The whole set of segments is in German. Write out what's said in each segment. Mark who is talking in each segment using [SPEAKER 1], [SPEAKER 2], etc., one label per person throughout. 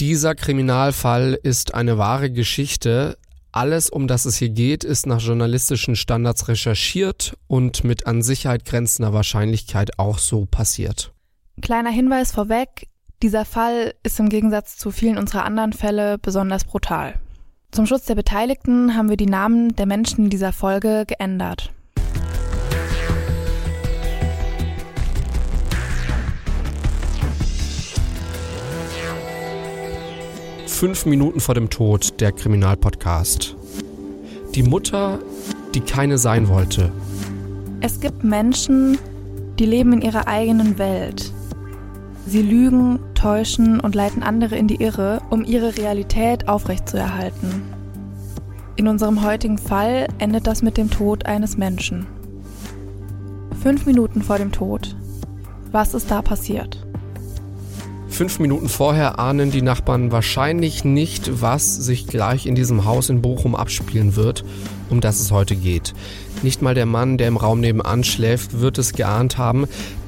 [SPEAKER 1] Dieser Kriminalfall ist eine wahre Geschichte. Alles, um das es hier geht, ist nach journalistischen Standards recherchiert und mit an Sicherheit grenzender Wahrscheinlichkeit auch so passiert.
[SPEAKER 2] Kleiner Hinweis vorweg, dieser Fall ist im Gegensatz zu vielen unserer anderen Fälle besonders brutal. Zum Schutz der Beteiligten haben wir die Namen der Menschen in dieser Folge geändert.
[SPEAKER 1] Fünf Minuten vor dem Tod, der Kriminalpodcast. Die Mutter, die keine sein wollte.
[SPEAKER 2] Es gibt Menschen, die leben in ihrer eigenen Welt. Sie lügen, täuschen und leiten andere in die Irre, um ihre Realität aufrechtzuerhalten. In unserem heutigen Fall endet das mit dem Tod eines Menschen. Fünf Minuten vor dem Tod. Was ist da passiert?
[SPEAKER 1] Fünf Minuten vorher ahnen die Nachbarn wahrscheinlich nicht, was sich gleich in diesem Haus in Bochum abspielen wird, um das es heute geht. Nicht mal der Mann, der im Raum nebenan schläft, wird es geahnt haben,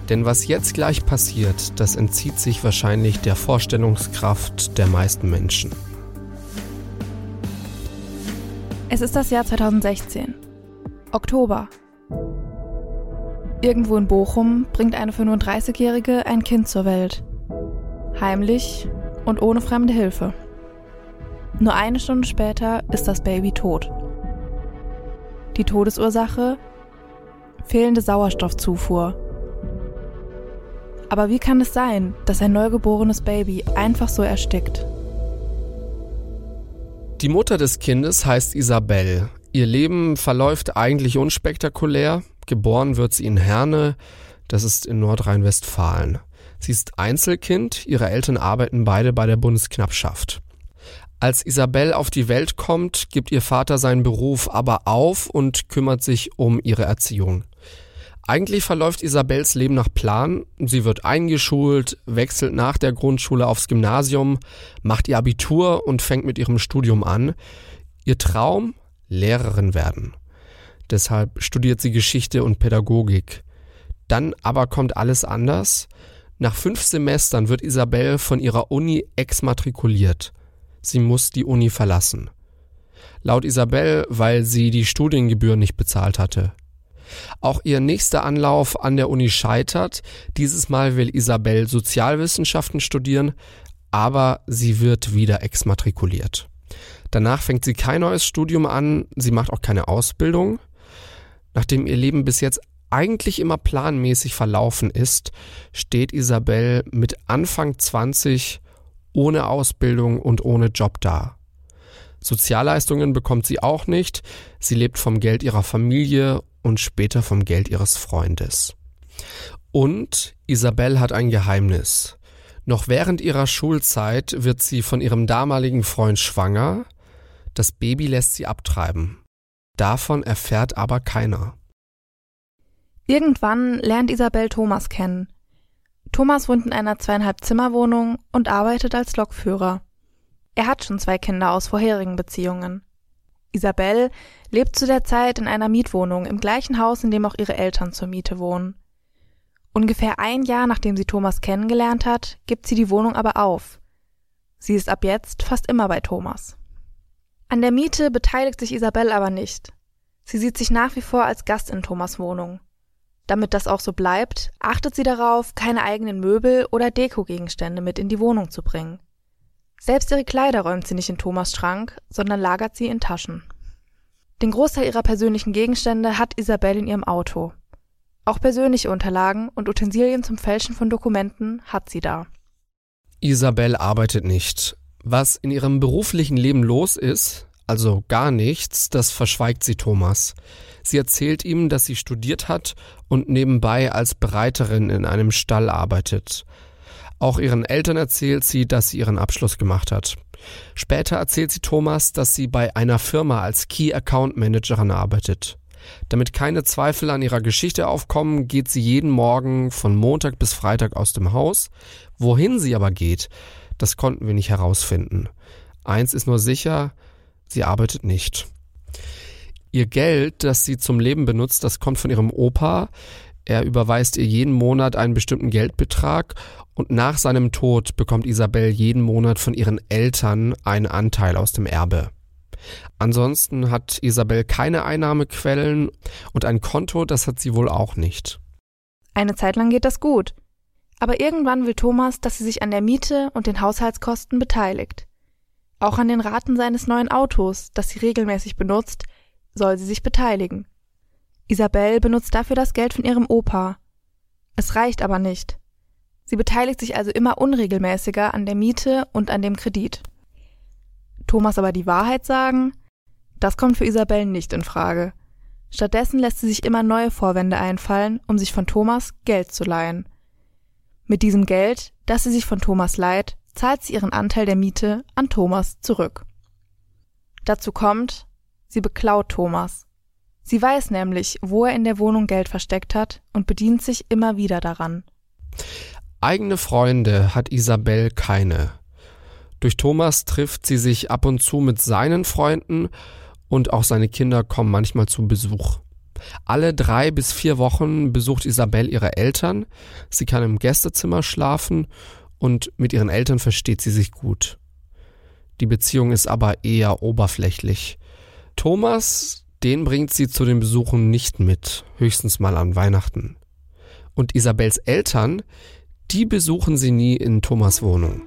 [SPEAKER 1] denn was jetzt gleich passiert, das entzieht sich wahrscheinlich der Vorstellungskraft der meisten Menschen.
[SPEAKER 2] Es ist das Jahr 2016. Oktober. Irgendwo in Bochum bringt eine 35-Jährige ein Kind zur Welt. Heimlich und ohne fremde Hilfe. Nur eine Stunde später ist das Baby tot. Die Todesursache? Fehlende Sauerstoffzufuhr aber wie kann es sein, dass ein neugeborenes Baby einfach so erstickt?
[SPEAKER 1] Die Mutter des Kindes heißt Isabel. Ihr Leben verläuft eigentlich unspektakulär. Geboren wird sie in Herne, das ist in Nordrhein-Westfalen. Sie ist Einzelkind, ihre Eltern arbeiten beide bei der Bundesknappschaft. Als Isabel auf die Welt kommt, gibt ihr Vater seinen Beruf aber auf und kümmert sich um ihre Erziehung. Eigentlich verläuft Isabels Leben nach Plan. Sie wird eingeschult, wechselt nach der Grundschule aufs Gymnasium, macht ihr Abitur und fängt mit ihrem Studium an. Ihr Traum? Lehrerin werden. Deshalb studiert sie Geschichte und Pädagogik. Dann aber kommt alles anders. Nach fünf Semestern wird Isabel von ihrer Uni exmatrikuliert. Sie muss die Uni verlassen. Laut Isabel, weil sie die Studiengebühren nicht bezahlt hatte. Auch ihr nächster Anlauf an der Uni scheitert. Dieses Mal will Isabel Sozialwissenschaften studieren, aber sie wird wieder exmatrikuliert. Danach fängt sie kein neues Studium an, sie macht auch keine Ausbildung. Nachdem ihr Leben bis jetzt eigentlich immer planmäßig verlaufen ist, steht Isabel mit Anfang 20 ohne Ausbildung und ohne Job da. Sozialleistungen bekommt sie auch nicht, sie lebt vom Geld ihrer Familie und später vom Geld ihres Freundes. Und Isabel hat ein Geheimnis. Noch während ihrer Schulzeit wird sie von ihrem damaligen Freund schwanger, das Baby lässt sie abtreiben. Davon erfährt aber keiner.
[SPEAKER 2] Irgendwann lernt Isabel Thomas kennen. Thomas wohnt in einer zweieinhalb Zimmerwohnung und arbeitet als Lokführer. Er hat schon zwei Kinder aus vorherigen Beziehungen. Isabel lebt zu der Zeit in einer Mietwohnung im gleichen Haus, in dem auch ihre Eltern zur Miete wohnen. Ungefähr ein Jahr nachdem sie Thomas kennengelernt hat, gibt sie die Wohnung aber auf. Sie ist ab jetzt fast immer bei Thomas. An der Miete beteiligt sich Isabel aber nicht. Sie sieht sich nach wie vor als Gast in Thomas Wohnung. Damit das auch so bleibt, achtet sie darauf, keine eigenen Möbel oder Dekogegenstände mit in die Wohnung zu bringen. Selbst ihre Kleider räumt sie nicht in Thomas Schrank, sondern lagert sie in Taschen. Den Großteil ihrer persönlichen Gegenstände hat Isabelle in ihrem Auto. Auch persönliche Unterlagen und Utensilien zum Fälschen von Dokumenten hat sie da.
[SPEAKER 1] Isabel arbeitet nicht. Was in ihrem beruflichen Leben los ist, also gar nichts, das verschweigt sie Thomas. Sie erzählt ihm, dass sie studiert hat und nebenbei als Bereiterin in einem Stall arbeitet. Auch ihren Eltern erzählt sie, dass sie ihren Abschluss gemacht hat. Später erzählt sie Thomas, dass sie bei einer Firma als Key Account Managerin arbeitet. Damit keine Zweifel an ihrer Geschichte aufkommen, geht sie jeden Morgen von Montag bis Freitag aus dem Haus. Wohin sie aber geht, das konnten wir nicht herausfinden. Eins ist nur sicher, sie arbeitet nicht. Ihr Geld, das sie zum Leben benutzt, das kommt von ihrem Opa. Er überweist ihr jeden Monat einen bestimmten Geldbetrag und nach seinem Tod bekommt Isabel jeden Monat von ihren Eltern einen Anteil aus dem Erbe. Ansonsten hat Isabel keine Einnahmequellen und ein Konto, das hat sie wohl auch nicht.
[SPEAKER 2] Eine Zeit lang geht das gut. Aber irgendwann will Thomas, dass sie sich an der Miete und den Haushaltskosten beteiligt. Auch an den Raten seines neuen Autos, das sie regelmäßig benutzt, soll sie sich beteiligen. Isabel benutzt dafür das Geld von ihrem Opa. Es reicht aber nicht. Sie beteiligt sich also immer unregelmäßiger an der Miete und an dem Kredit. Thomas aber die Wahrheit sagen? Das kommt für Isabel nicht in Frage. Stattdessen lässt sie sich immer neue Vorwände einfallen, um sich von Thomas Geld zu leihen. Mit diesem Geld, das sie sich von Thomas leiht, zahlt sie ihren Anteil der Miete an Thomas zurück. Dazu kommt, sie beklaut Thomas. Sie weiß nämlich, wo er in der Wohnung Geld versteckt hat und bedient sich immer wieder daran.
[SPEAKER 1] Eigene Freunde hat Isabel keine. Durch Thomas trifft sie sich ab und zu mit seinen Freunden und auch seine Kinder kommen manchmal zu Besuch. Alle drei bis vier Wochen besucht Isabel ihre Eltern. Sie kann im Gästezimmer schlafen und mit ihren Eltern versteht sie sich gut. Die Beziehung ist aber eher oberflächlich. Thomas, den bringt sie zu den Besuchen nicht mit, höchstens mal an Weihnachten. Und Isabels Eltern, die besuchen sie nie in Thomas Wohnung.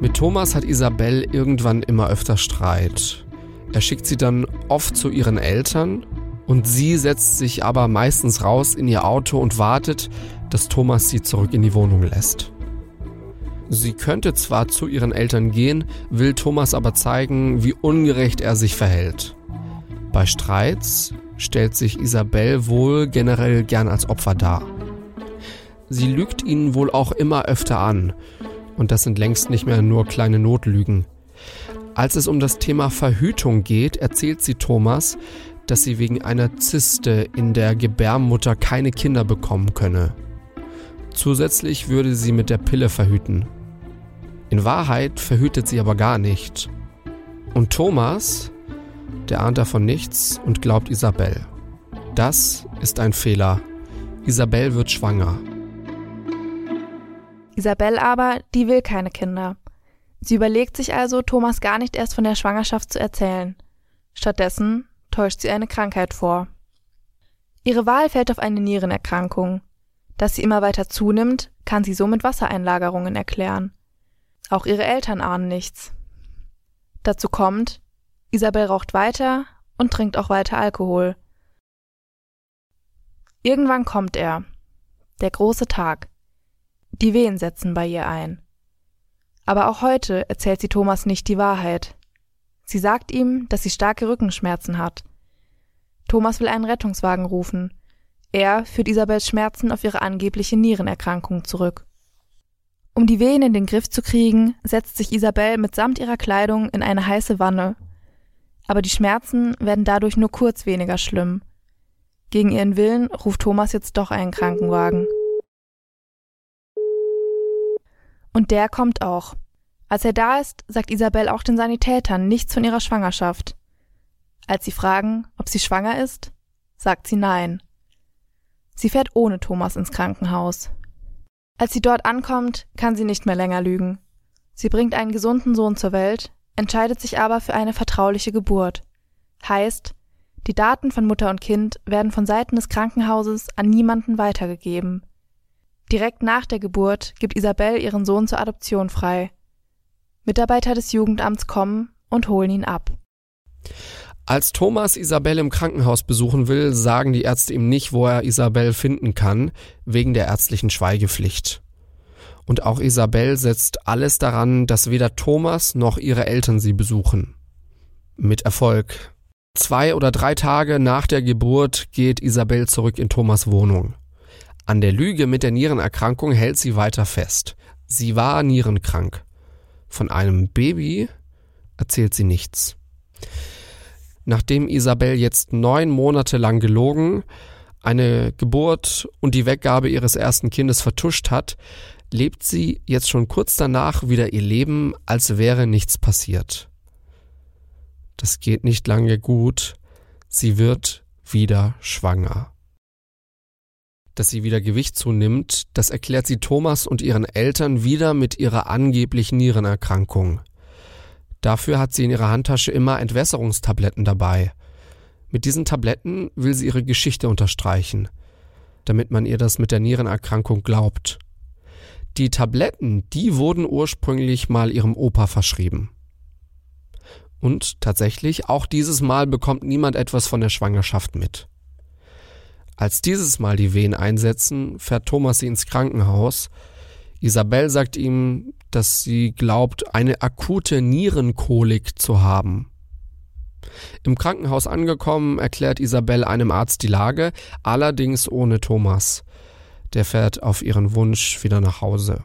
[SPEAKER 1] Mit Thomas hat Isabel irgendwann immer öfter Streit. Er schickt sie dann oft zu ihren Eltern und sie setzt sich aber meistens raus in ihr Auto und wartet, dass Thomas sie zurück in die Wohnung lässt. Sie könnte zwar zu ihren Eltern gehen, will Thomas aber zeigen, wie ungerecht er sich verhält. Bei Streits stellt sich Isabel wohl generell gern als Opfer dar. Sie lügt ihn wohl auch immer öfter an und das sind längst nicht mehr nur kleine Notlügen. Als es um das Thema Verhütung geht, erzählt sie Thomas, dass sie wegen einer Zyste in der Gebärmutter keine Kinder bekommen könne. Zusätzlich würde sie mit der Pille verhüten. In Wahrheit verhütet sie aber gar nicht. Und Thomas, der ahnt davon nichts und glaubt Isabel. Das ist ein Fehler. Isabel wird schwanger.
[SPEAKER 2] Isabel aber, die will keine Kinder. Sie überlegt sich also, Thomas gar nicht erst von der Schwangerschaft zu erzählen. Stattdessen täuscht sie eine Krankheit vor. Ihre Wahl fällt auf eine Nierenerkrankung. Dass sie immer weiter zunimmt, kann sie so mit Wassereinlagerungen erklären. Auch ihre Eltern ahnen nichts. Dazu kommt, Isabel raucht weiter und trinkt auch weiter Alkohol. Irgendwann kommt er. Der große Tag. Die Wehen setzen bei ihr ein. Aber auch heute erzählt sie Thomas nicht die Wahrheit. Sie sagt ihm, dass sie starke Rückenschmerzen hat. Thomas will einen Rettungswagen rufen. Er führt Isabels Schmerzen auf ihre angebliche Nierenerkrankung zurück. Um die Wehen in den Griff zu kriegen, setzt sich Isabel mitsamt ihrer Kleidung in eine heiße Wanne. Aber die Schmerzen werden dadurch nur kurz weniger schlimm. Gegen ihren Willen ruft Thomas jetzt doch einen Krankenwagen. Und der kommt auch. Als er da ist, sagt Isabel auch den Sanitätern nichts von ihrer Schwangerschaft. Als sie fragen, ob sie schwanger ist, sagt sie nein. Sie fährt ohne Thomas ins Krankenhaus. Als sie dort ankommt, kann sie nicht mehr länger lügen. Sie bringt einen gesunden Sohn zur Welt, entscheidet sich aber für eine vertrauliche Geburt. Heißt, die Daten von Mutter und Kind werden von Seiten des Krankenhauses an niemanden weitergegeben. Direkt nach der Geburt gibt Isabel ihren Sohn zur Adoption frei. Mitarbeiter des Jugendamts kommen und holen ihn ab.
[SPEAKER 1] Als Thomas Isabel im Krankenhaus besuchen will, sagen die Ärzte ihm nicht, wo er Isabel finden kann, wegen der ärztlichen Schweigepflicht. Und auch Isabel setzt alles daran, dass weder Thomas noch ihre Eltern sie besuchen. Mit Erfolg. Zwei oder drei Tage nach der Geburt geht Isabel zurück in Thomas Wohnung. An der Lüge mit der Nierenerkrankung hält sie weiter fest. Sie war nierenkrank. Von einem Baby erzählt sie nichts. Nachdem Isabel jetzt neun Monate lang gelogen, eine Geburt und die Weggabe ihres ersten Kindes vertuscht hat, lebt sie jetzt schon kurz danach wieder ihr Leben, als wäre nichts passiert. Das geht nicht lange gut. Sie wird wieder schwanger. Dass sie wieder Gewicht zunimmt, das erklärt sie Thomas und ihren Eltern wieder mit ihrer angeblichen Nierenerkrankung. Dafür hat sie in ihrer Handtasche immer Entwässerungstabletten dabei. Mit diesen Tabletten will sie ihre Geschichte unterstreichen, damit man ihr das mit der Nierenerkrankung glaubt. Die Tabletten, die wurden ursprünglich mal ihrem Opa verschrieben. Und tatsächlich, auch dieses Mal bekommt niemand etwas von der Schwangerschaft mit. Als dieses Mal die Wehen einsetzen, fährt Thomas sie ins Krankenhaus. Isabel sagt ihm, dass sie glaubt, eine akute Nierenkolik zu haben. Im Krankenhaus angekommen, erklärt Isabel einem Arzt die Lage, allerdings ohne Thomas. Der fährt auf ihren Wunsch wieder nach Hause.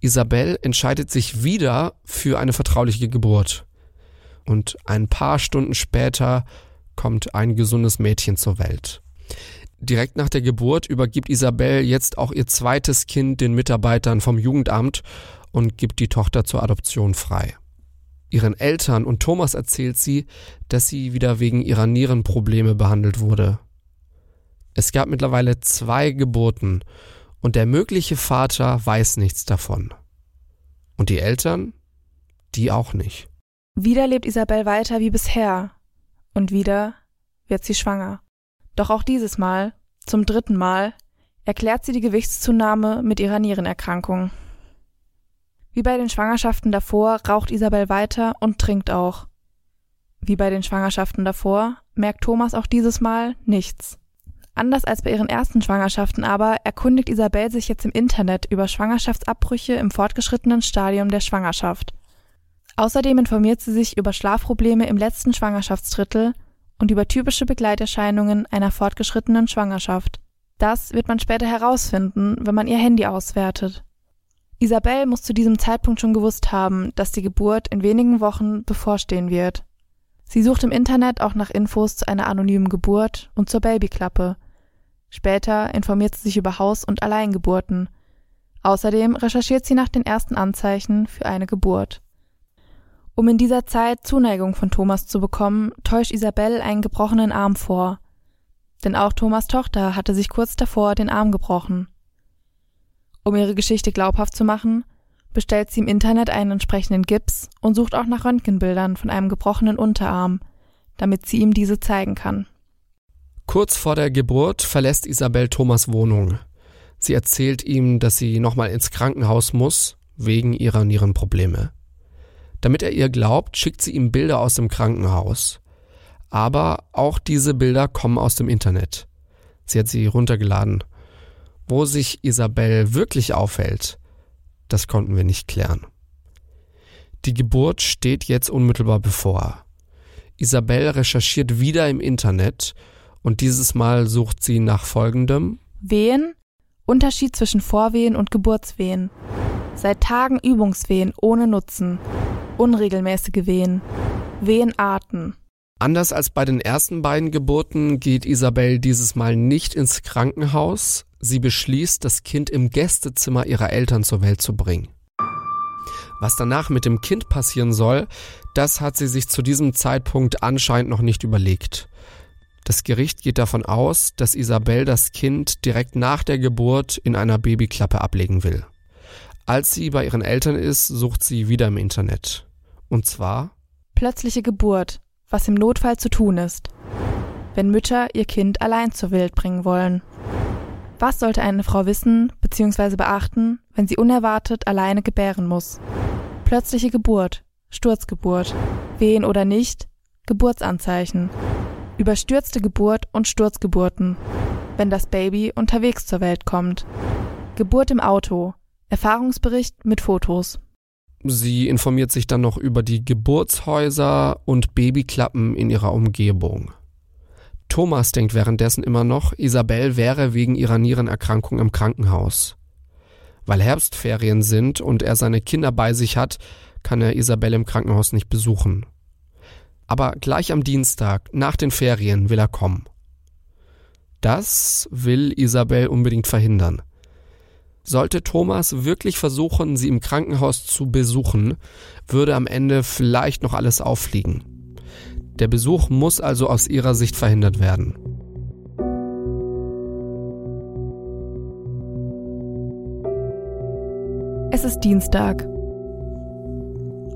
[SPEAKER 1] Isabel entscheidet sich wieder für eine vertrauliche Geburt. Und ein paar Stunden später kommt ein gesundes Mädchen zur Welt. Direkt nach der Geburt übergibt Isabel jetzt auch ihr zweites Kind den Mitarbeitern vom Jugendamt und gibt die Tochter zur Adoption frei. Ihren Eltern und Thomas erzählt sie, dass sie wieder wegen ihrer Nierenprobleme behandelt wurde. Es gab mittlerweile zwei Geburten und der mögliche Vater weiß nichts davon. Und die Eltern? Die auch nicht.
[SPEAKER 2] Wieder lebt Isabel weiter wie bisher. Und wieder wird sie schwanger. Doch auch dieses Mal, zum dritten Mal, erklärt sie die Gewichtszunahme mit ihrer Nierenerkrankung. Wie bei den Schwangerschaften davor raucht Isabel weiter und trinkt auch. Wie bei den Schwangerschaften davor merkt Thomas auch dieses Mal nichts. Anders als bei ihren ersten Schwangerschaften aber erkundigt Isabel sich jetzt im Internet über Schwangerschaftsabbrüche im fortgeschrittenen Stadium der Schwangerschaft. Außerdem informiert sie sich über Schlafprobleme im letzten Schwangerschaftsdrittel und über typische Begleiterscheinungen einer fortgeschrittenen Schwangerschaft. Das wird man später herausfinden, wenn man ihr Handy auswertet. Isabel muss zu diesem Zeitpunkt schon gewusst haben, dass die Geburt in wenigen Wochen bevorstehen wird. Sie sucht im Internet auch nach Infos zu einer anonymen Geburt und zur Babyklappe. Später informiert sie sich über Haus- und Alleingeburten. Außerdem recherchiert sie nach den ersten Anzeichen für eine Geburt. Um in dieser Zeit Zuneigung von Thomas zu bekommen, täuscht Isabel einen gebrochenen Arm vor. Denn auch Thomas Tochter hatte sich kurz davor den Arm gebrochen. Um ihre Geschichte glaubhaft zu machen, bestellt sie im Internet einen entsprechenden Gips und sucht auch nach Röntgenbildern von einem gebrochenen Unterarm, damit sie ihm diese zeigen kann.
[SPEAKER 1] Kurz vor der Geburt verlässt Isabel Thomas Wohnung. Sie erzählt ihm, dass sie nochmal ins Krankenhaus muss, wegen ihrer Nierenprobleme. Damit er ihr glaubt, schickt sie ihm Bilder aus dem Krankenhaus. Aber auch diese Bilder kommen aus dem Internet. Sie hat sie runtergeladen. Wo sich Isabel wirklich aufhält, das konnten wir nicht klären. Die Geburt steht jetzt unmittelbar bevor. Isabel recherchiert wieder im Internet und dieses Mal sucht sie nach folgendem
[SPEAKER 2] Wehen, Unterschied zwischen Vorwehen und Geburtswehen. Seit Tagen Übungswehen ohne Nutzen. Unregelmäßige Wehen. Wehenarten.
[SPEAKER 1] Anders als bei den ersten beiden Geburten geht Isabel dieses Mal nicht ins Krankenhaus, Sie beschließt, das Kind im Gästezimmer ihrer Eltern zur Welt zu bringen. Was danach mit dem Kind passieren soll, das hat sie sich zu diesem Zeitpunkt anscheinend noch nicht überlegt. Das Gericht geht davon aus, dass Isabel das Kind direkt nach der Geburt in einer Babyklappe ablegen will. Als sie bei ihren Eltern ist, sucht sie wieder im Internet. Und zwar
[SPEAKER 2] plötzliche Geburt, was im Notfall zu tun ist, wenn Mütter ihr Kind allein zur Welt bringen wollen. Was sollte eine Frau wissen bzw. beachten, wenn sie unerwartet alleine gebären muss? Plötzliche Geburt, Sturzgeburt, Wehen oder nicht, Geburtsanzeichen, überstürzte Geburt und Sturzgeburten, wenn das Baby unterwegs zur Welt kommt, Geburt im Auto, Erfahrungsbericht mit Fotos.
[SPEAKER 1] Sie informiert sich dann noch über die Geburtshäuser und Babyklappen in ihrer Umgebung. Thomas denkt währenddessen immer noch, Isabel wäre wegen ihrer Nierenerkrankung im Krankenhaus. Weil Herbstferien sind und er seine Kinder bei sich hat, kann er Isabel im Krankenhaus nicht besuchen. Aber gleich am Dienstag, nach den Ferien, will er kommen. Das will Isabel unbedingt verhindern. Sollte Thomas wirklich versuchen, sie im Krankenhaus zu besuchen, würde am Ende vielleicht noch alles auffliegen. Der Besuch muss also aus ihrer Sicht verhindert werden.
[SPEAKER 2] Es ist Dienstag.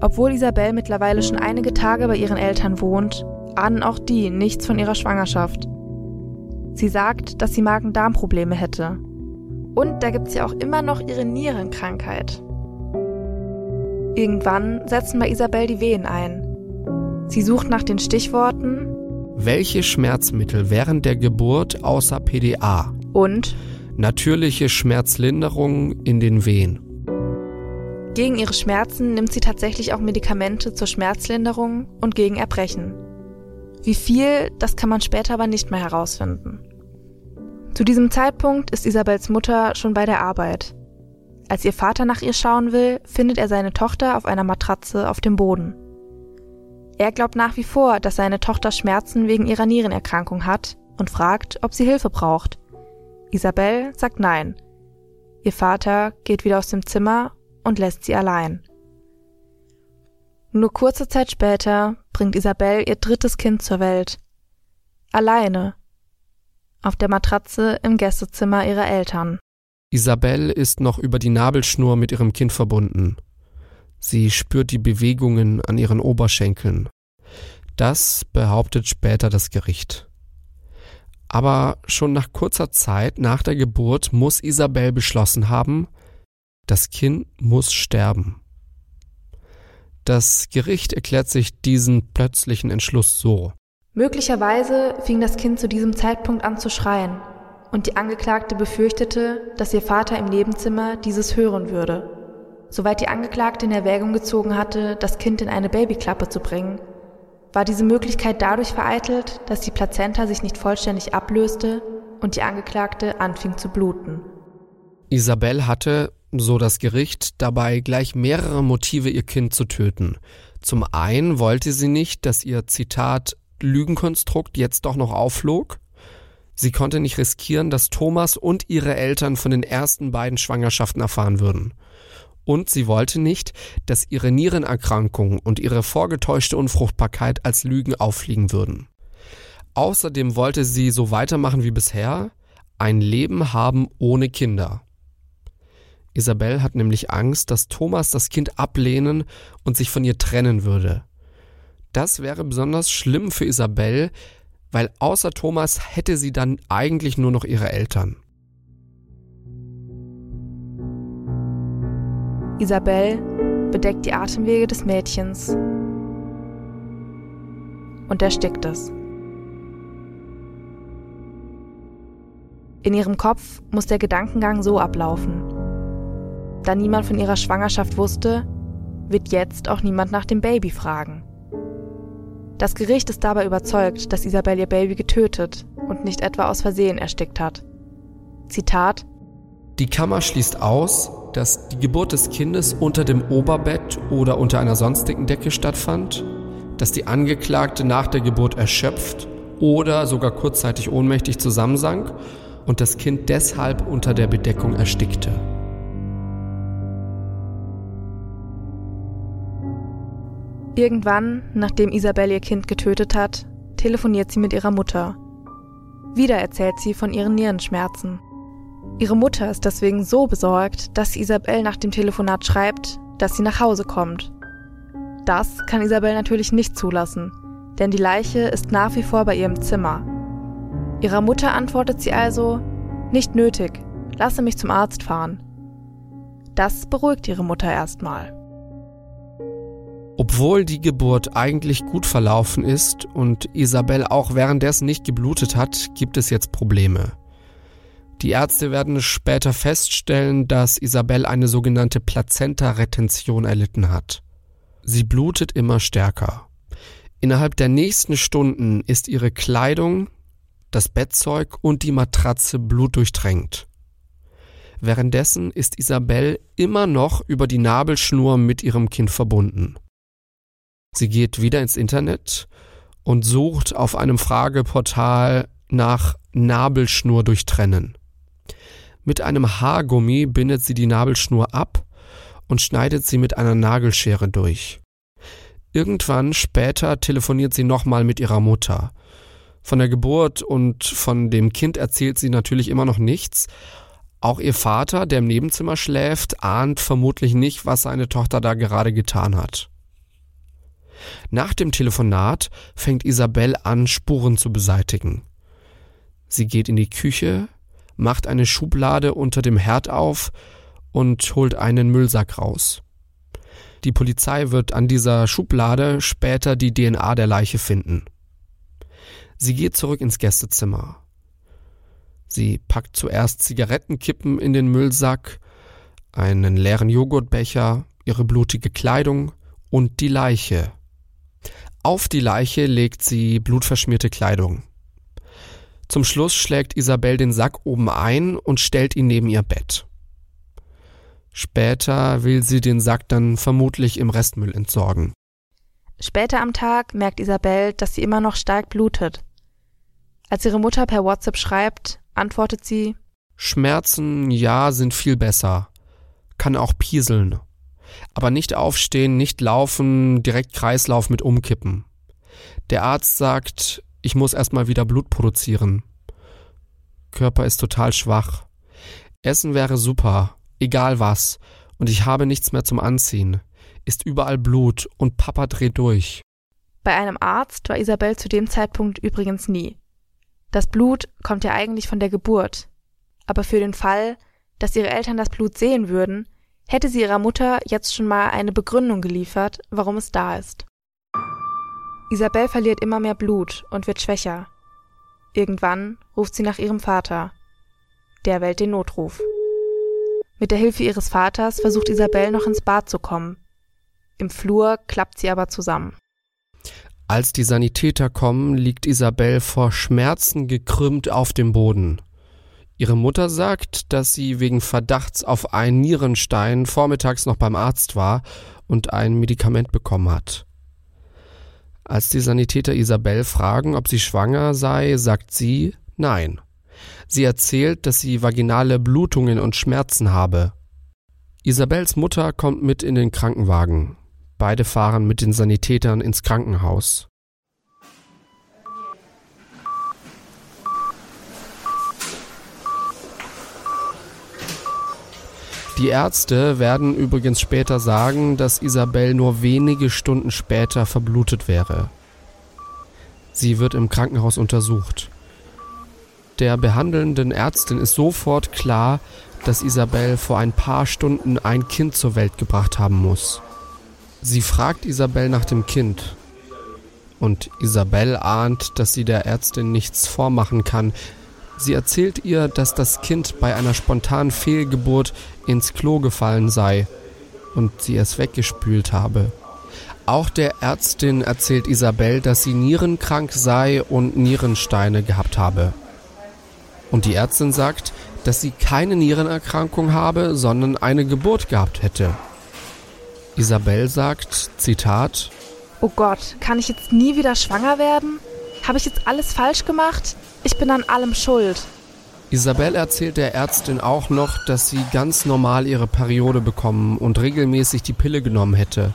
[SPEAKER 2] Obwohl Isabel mittlerweile schon einige Tage bei ihren Eltern wohnt, ahnen auch die nichts von ihrer Schwangerschaft. Sie sagt, dass sie Magen-Darm-Probleme hätte. Und da gibt es ja auch immer noch ihre Nierenkrankheit. Irgendwann setzen bei Isabel die Wehen ein. Sie sucht nach den Stichworten
[SPEAKER 1] Welche Schmerzmittel während der Geburt außer PDA
[SPEAKER 2] und
[SPEAKER 1] natürliche Schmerzlinderung in den Wehen.
[SPEAKER 2] Gegen ihre Schmerzen nimmt sie tatsächlich auch Medikamente zur Schmerzlinderung und gegen Erbrechen. Wie viel, das kann man später aber nicht mehr herausfinden. Zu diesem Zeitpunkt ist Isabels Mutter schon bei der Arbeit. Als ihr Vater nach ihr schauen will, findet er seine Tochter auf einer Matratze auf dem Boden. Er glaubt nach wie vor, dass seine Tochter Schmerzen wegen ihrer Nierenerkrankung hat und fragt, ob sie Hilfe braucht. Isabel sagt nein. Ihr Vater geht wieder aus dem Zimmer und lässt sie allein. Nur kurze Zeit später bringt Isabel ihr drittes Kind zur Welt. Alleine. Auf der Matratze im Gästezimmer ihrer Eltern.
[SPEAKER 1] Isabel ist noch über die Nabelschnur mit ihrem Kind verbunden. Sie spürt die Bewegungen an ihren Oberschenkeln. Das behauptet später das Gericht. Aber schon nach kurzer Zeit nach der Geburt muss Isabel beschlossen haben, das Kind muss sterben. Das Gericht erklärt sich diesen plötzlichen Entschluss so.
[SPEAKER 2] Möglicherweise fing das Kind zu diesem Zeitpunkt an zu schreien, und die Angeklagte befürchtete, dass ihr Vater im Nebenzimmer dieses hören würde. Soweit die Angeklagte in Erwägung gezogen hatte, das Kind in eine Babyklappe zu bringen, war diese Möglichkeit dadurch vereitelt, dass die Plazenta sich nicht vollständig ablöste und die Angeklagte anfing zu bluten.
[SPEAKER 1] Isabel hatte, so das Gericht, dabei gleich mehrere Motive, ihr Kind zu töten. Zum einen wollte sie nicht, dass ihr Zitat Lügenkonstrukt jetzt doch noch aufflog. Sie konnte nicht riskieren, dass Thomas und ihre Eltern von den ersten beiden Schwangerschaften erfahren würden. Und sie wollte nicht, dass ihre Nierenerkrankung und ihre vorgetäuschte Unfruchtbarkeit als Lügen auffliegen würden. Außerdem wollte sie so weitermachen wie bisher, ein Leben haben ohne Kinder. Isabel hat nämlich Angst, dass Thomas das Kind ablehnen und sich von ihr trennen würde. Das wäre besonders schlimm für Isabel, weil außer Thomas hätte sie dann eigentlich nur noch ihre Eltern.
[SPEAKER 2] Isabel bedeckt die Atemwege des Mädchens und erstickt es. In ihrem Kopf muss der Gedankengang so ablaufen. Da niemand von ihrer Schwangerschaft wusste, wird jetzt auch niemand nach dem Baby fragen. Das Gericht ist dabei überzeugt, dass Isabel ihr Baby getötet und nicht etwa aus Versehen erstickt hat. Zitat
[SPEAKER 1] Die Kammer schließt aus, dass die Geburt des Kindes unter dem Oberbett oder unter einer sonstigen Decke stattfand, dass die Angeklagte nach der Geburt erschöpft oder sogar kurzzeitig ohnmächtig zusammensank und das Kind deshalb unter der Bedeckung erstickte.
[SPEAKER 2] Irgendwann, nachdem Isabel ihr Kind getötet hat, telefoniert sie mit ihrer Mutter. Wieder erzählt sie von ihren Nierenschmerzen. Ihre Mutter ist deswegen so besorgt, dass Isabel nach dem Telefonat schreibt, dass sie nach Hause kommt. Das kann Isabel natürlich nicht zulassen, denn die Leiche ist nach wie vor bei ihrem Zimmer. Ihrer Mutter antwortet sie also, nicht nötig, lasse mich zum Arzt fahren. Das beruhigt ihre Mutter erstmal.
[SPEAKER 1] Obwohl die Geburt eigentlich gut verlaufen ist und Isabel auch währenddessen nicht geblutet hat, gibt es jetzt Probleme. Die Ärzte werden später feststellen, dass Isabel eine sogenannte Plazenta-Retention erlitten hat. Sie blutet immer stärker. Innerhalb der nächsten Stunden ist ihre Kleidung, das Bettzeug und die Matratze blutdurchtränkt. Währenddessen ist Isabel immer noch über die Nabelschnur mit ihrem Kind verbunden. Sie geht wieder ins Internet und sucht auf einem Frageportal nach Nabelschnur durchtrennen. Mit einem Haargummi bindet sie die Nabelschnur ab und schneidet sie mit einer Nagelschere durch. Irgendwann später telefoniert sie nochmal mit ihrer Mutter. Von der Geburt und von dem Kind erzählt sie natürlich immer noch nichts. Auch ihr Vater, der im Nebenzimmer schläft, ahnt vermutlich nicht, was seine Tochter da gerade getan hat. Nach dem Telefonat fängt Isabel an, Spuren zu beseitigen. Sie geht in die Küche, macht eine Schublade unter dem Herd auf und holt einen Müllsack raus. Die Polizei wird an dieser Schublade später die DNA der Leiche finden. Sie geht zurück ins Gästezimmer. Sie packt zuerst Zigarettenkippen in den Müllsack, einen leeren Joghurtbecher, ihre blutige Kleidung und die Leiche. Auf die Leiche legt sie blutverschmierte Kleidung. Zum Schluss schlägt Isabel den Sack oben ein und stellt ihn neben ihr Bett. Später will sie den Sack dann vermutlich im Restmüll entsorgen.
[SPEAKER 2] Später am Tag merkt Isabel, dass sie immer noch stark blutet. Als ihre Mutter per WhatsApp schreibt, antwortet sie
[SPEAKER 1] Schmerzen, ja, sind viel besser. Kann auch pieseln. Aber nicht aufstehen, nicht laufen, direkt Kreislauf mit umkippen. Der Arzt sagt, ich muss erstmal wieder Blut produzieren. Körper ist total schwach. Essen wäre super, egal was, und ich habe nichts mehr zum Anziehen. Ist überall Blut und Papa dreht durch.
[SPEAKER 2] Bei einem Arzt war Isabel zu dem Zeitpunkt übrigens nie. Das Blut kommt ja eigentlich von der Geburt. Aber für den Fall, dass ihre Eltern das Blut sehen würden, hätte sie ihrer Mutter jetzt schon mal eine Begründung geliefert, warum es da ist. Isabel verliert immer mehr Blut und wird schwächer. Irgendwann ruft sie nach ihrem Vater. Der wählt den Notruf. Mit der Hilfe ihres Vaters versucht Isabel noch ins Bad zu kommen. Im Flur klappt sie aber zusammen.
[SPEAKER 1] Als die Sanitäter kommen, liegt Isabel vor Schmerzen gekrümmt auf dem Boden. Ihre Mutter sagt, dass sie wegen Verdachts auf einen Nierenstein vormittags noch beim Arzt war und ein Medikament bekommen hat. Als die Sanitäter Isabel fragen, ob sie schwanger sei, sagt sie nein. Sie erzählt, dass sie vaginale Blutungen und Schmerzen habe. Isabels Mutter kommt mit in den Krankenwagen. Beide fahren mit den Sanitätern ins Krankenhaus. Die Ärzte werden übrigens später sagen, dass Isabel nur wenige Stunden später verblutet wäre. Sie wird im Krankenhaus untersucht. Der behandelnden Ärztin ist sofort klar, dass Isabel vor ein paar Stunden ein Kind zur Welt gebracht haben muss. Sie fragt Isabel nach dem Kind. Und Isabel ahnt, dass sie der Ärztin nichts vormachen kann, Sie erzählt ihr, dass das Kind bei einer spontanen Fehlgeburt ins Klo gefallen sei und sie es weggespült habe. Auch der Ärztin erzählt Isabel, dass sie nierenkrank sei und Nierensteine gehabt habe. Und die Ärztin sagt, dass sie keine Nierenerkrankung habe, sondern eine Geburt gehabt hätte. Isabel sagt, Zitat,
[SPEAKER 2] Oh Gott, kann ich jetzt nie wieder schwanger werden? Habe ich jetzt alles falsch gemacht? Ich bin an allem schuld.
[SPEAKER 1] Isabel erzählt der Ärztin auch noch, dass sie ganz normal ihre Periode bekommen und regelmäßig die Pille genommen hätte.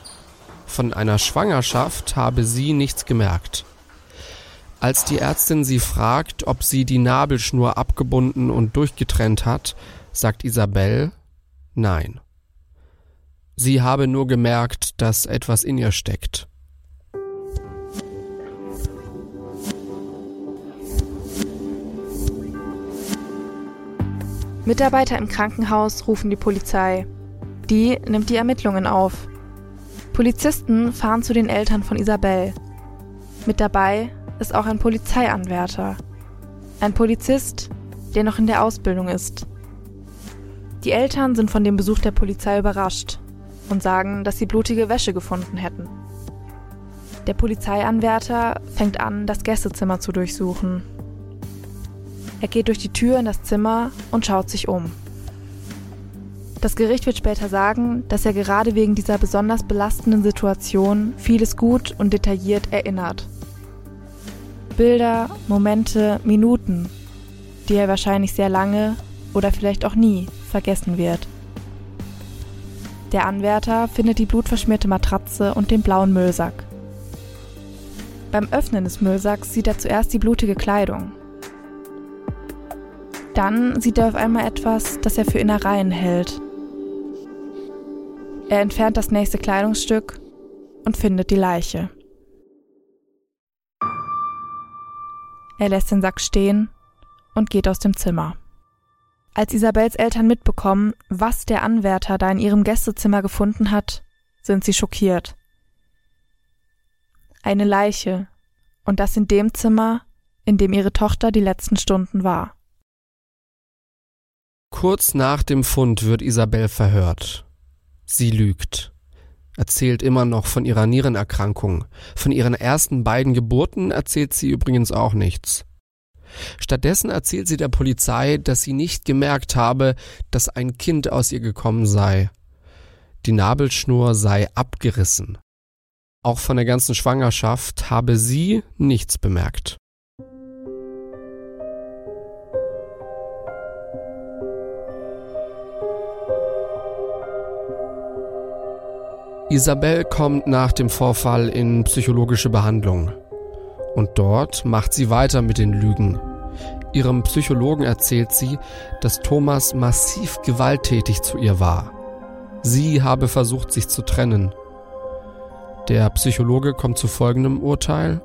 [SPEAKER 1] Von einer Schwangerschaft habe sie nichts gemerkt. Als die Ärztin sie fragt, ob sie die Nabelschnur abgebunden und durchgetrennt hat, sagt Isabel Nein. Sie habe nur gemerkt, dass etwas in ihr steckt.
[SPEAKER 2] Mitarbeiter im Krankenhaus rufen die Polizei. Die nimmt die Ermittlungen auf. Polizisten fahren zu den Eltern von Isabel. Mit dabei ist auch ein Polizeianwärter. Ein Polizist, der noch in der Ausbildung ist. Die Eltern sind von dem Besuch der Polizei überrascht und sagen, dass sie blutige Wäsche gefunden hätten. Der Polizeianwärter fängt an, das Gästezimmer zu durchsuchen er geht durch die Tür in das Zimmer und schaut sich um. Das Gericht wird später sagen, dass er gerade wegen dieser besonders belastenden Situation vieles gut und detailliert erinnert. Bilder, Momente, Minuten, die er wahrscheinlich sehr lange oder vielleicht auch nie vergessen wird. Der Anwärter findet die blutverschmierte Matratze und den blauen Müllsack. Beim Öffnen des Müllsacks sieht er zuerst die blutige Kleidung. Dann sieht er auf einmal etwas, das er für Innereien hält. Er entfernt das nächste Kleidungsstück und findet die Leiche. Er lässt den Sack stehen und geht aus dem Zimmer. Als Isabels Eltern mitbekommen, was der Anwärter da in ihrem Gästezimmer gefunden hat, sind sie schockiert. Eine Leiche, und das in dem Zimmer, in dem ihre Tochter die letzten Stunden war.
[SPEAKER 1] Kurz nach dem Fund wird Isabel verhört. Sie lügt, erzählt immer noch von ihrer Nierenerkrankung. Von ihren ersten beiden Geburten erzählt sie übrigens auch nichts. Stattdessen erzählt sie der Polizei, dass sie nicht gemerkt habe, dass ein Kind aus ihr gekommen sei. Die Nabelschnur sei abgerissen. Auch von der ganzen Schwangerschaft habe sie nichts bemerkt. Isabel kommt nach dem Vorfall in psychologische Behandlung. Und dort macht sie weiter mit den Lügen. Ihrem Psychologen erzählt sie, dass Thomas massiv gewalttätig zu ihr war. Sie habe versucht, sich zu trennen. Der Psychologe kommt zu folgendem Urteil.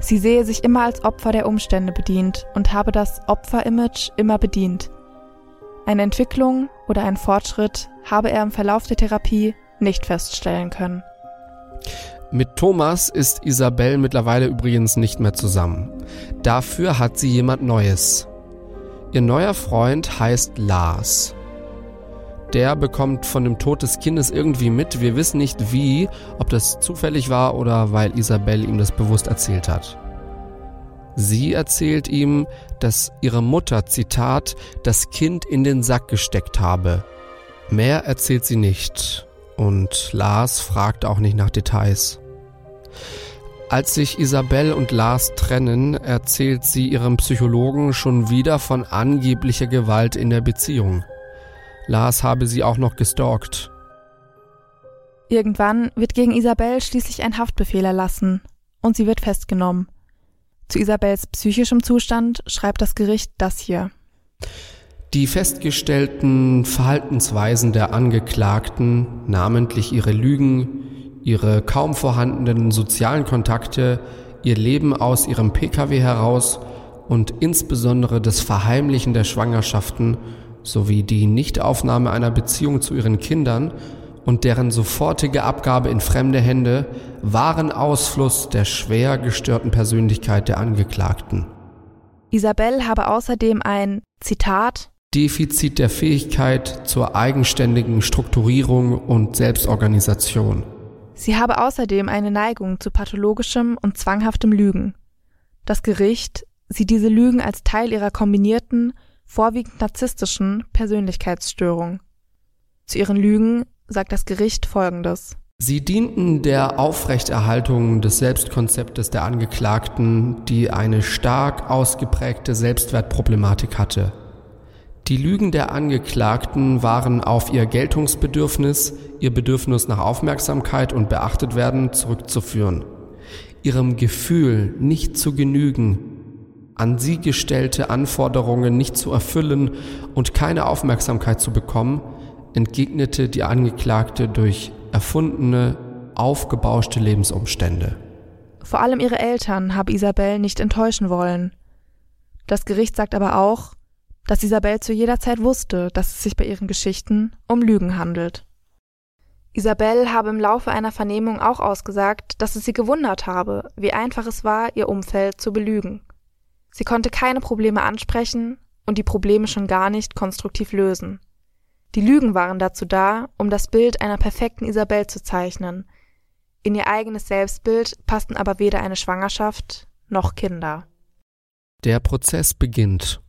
[SPEAKER 2] Sie sehe sich immer als Opfer der Umstände bedient und habe das Opfer-Image immer bedient. Eine Entwicklung oder ein Fortschritt habe er im Verlauf der Therapie nicht feststellen können.
[SPEAKER 1] Mit Thomas ist Isabel mittlerweile übrigens nicht mehr zusammen. Dafür hat sie jemand Neues. Ihr neuer Freund heißt Lars. Der bekommt von dem Tod des Kindes irgendwie mit. Wir wissen nicht wie, ob das zufällig war oder weil Isabel ihm das bewusst erzählt hat. Sie erzählt ihm, dass ihre Mutter, Zitat, das Kind in den Sack gesteckt habe. Mehr erzählt sie nicht und Lars fragt auch nicht nach Details. Als sich Isabel und Lars trennen, erzählt sie ihrem Psychologen schon wieder von angeblicher Gewalt in der Beziehung. Lars habe sie auch noch gestalkt.
[SPEAKER 2] Irgendwann wird gegen Isabel schließlich ein Haftbefehl erlassen und sie wird festgenommen. Zu Isabels psychischem Zustand schreibt das Gericht das hier.
[SPEAKER 1] Die festgestellten Verhaltensweisen der Angeklagten, namentlich ihre Lügen, ihre kaum vorhandenen sozialen Kontakte, ihr Leben aus ihrem Pkw heraus und insbesondere das Verheimlichen der Schwangerschaften sowie die Nichtaufnahme einer Beziehung zu ihren Kindern und deren sofortige Abgabe in fremde Hände waren Ausfluss der schwer gestörten Persönlichkeit der Angeklagten.
[SPEAKER 2] Isabel habe außerdem ein Zitat
[SPEAKER 1] Defizit der Fähigkeit zur eigenständigen Strukturierung und Selbstorganisation.
[SPEAKER 2] Sie habe außerdem eine Neigung zu pathologischem und zwanghaftem Lügen. Das Gericht sieht diese Lügen als Teil ihrer kombinierten, vorwiegend narzisstischen Persönlichkeitsstörung. Zu ihren Lügen sagt das Gericht Folgendes.
[SPEAKER 1] Sie dienten der Aufrechterhaltung des Selbstkonzeptes der Angeklagten, die eine stark ausgeprägte Selbstwertproblematik hatte. Die Lügen der Angeklagten waren auf ihr Geltungsbedürfnis, ihr Bedürfnis nach Aufmerksamkeit und beachtet werden zurückzuführen. Ihrem Gefühl nicht zu genügen, an sie gestellte Anforderungen nicht zu erfüllen und keine Aufmerksamkeit zu bekommen, entgegnete die Angeklagte durch erfundene, aufgebauschte Lebensumstände.
[SPEAKER 2] Vor allem ihre Eltern habe Isabel nicht enttäuschen wollen. Das Gericht sagt aber auch, dass Isabel zu jeder Zeit wusste, dass es sich bei ihren Geschichten um Lügen handelt. Isabel habe im Laufe einer Vernehmung auch ausgesagt, dass es sie gewundert habe, wie einfach es war, ihr Umfeld zu belügen. Sie konnte keine Probleme ansprechen und die Probleme schon gar nicht konstruktiv lösen. Die Lügen waren dazu da, um das Bild einer perfekten Isabel zu zeichnen. In ihr eigenes Selbstbild passten aber weder eine Schwangerschaft noch Kinder.
[SPEAKER 1] Der Prozess beginnt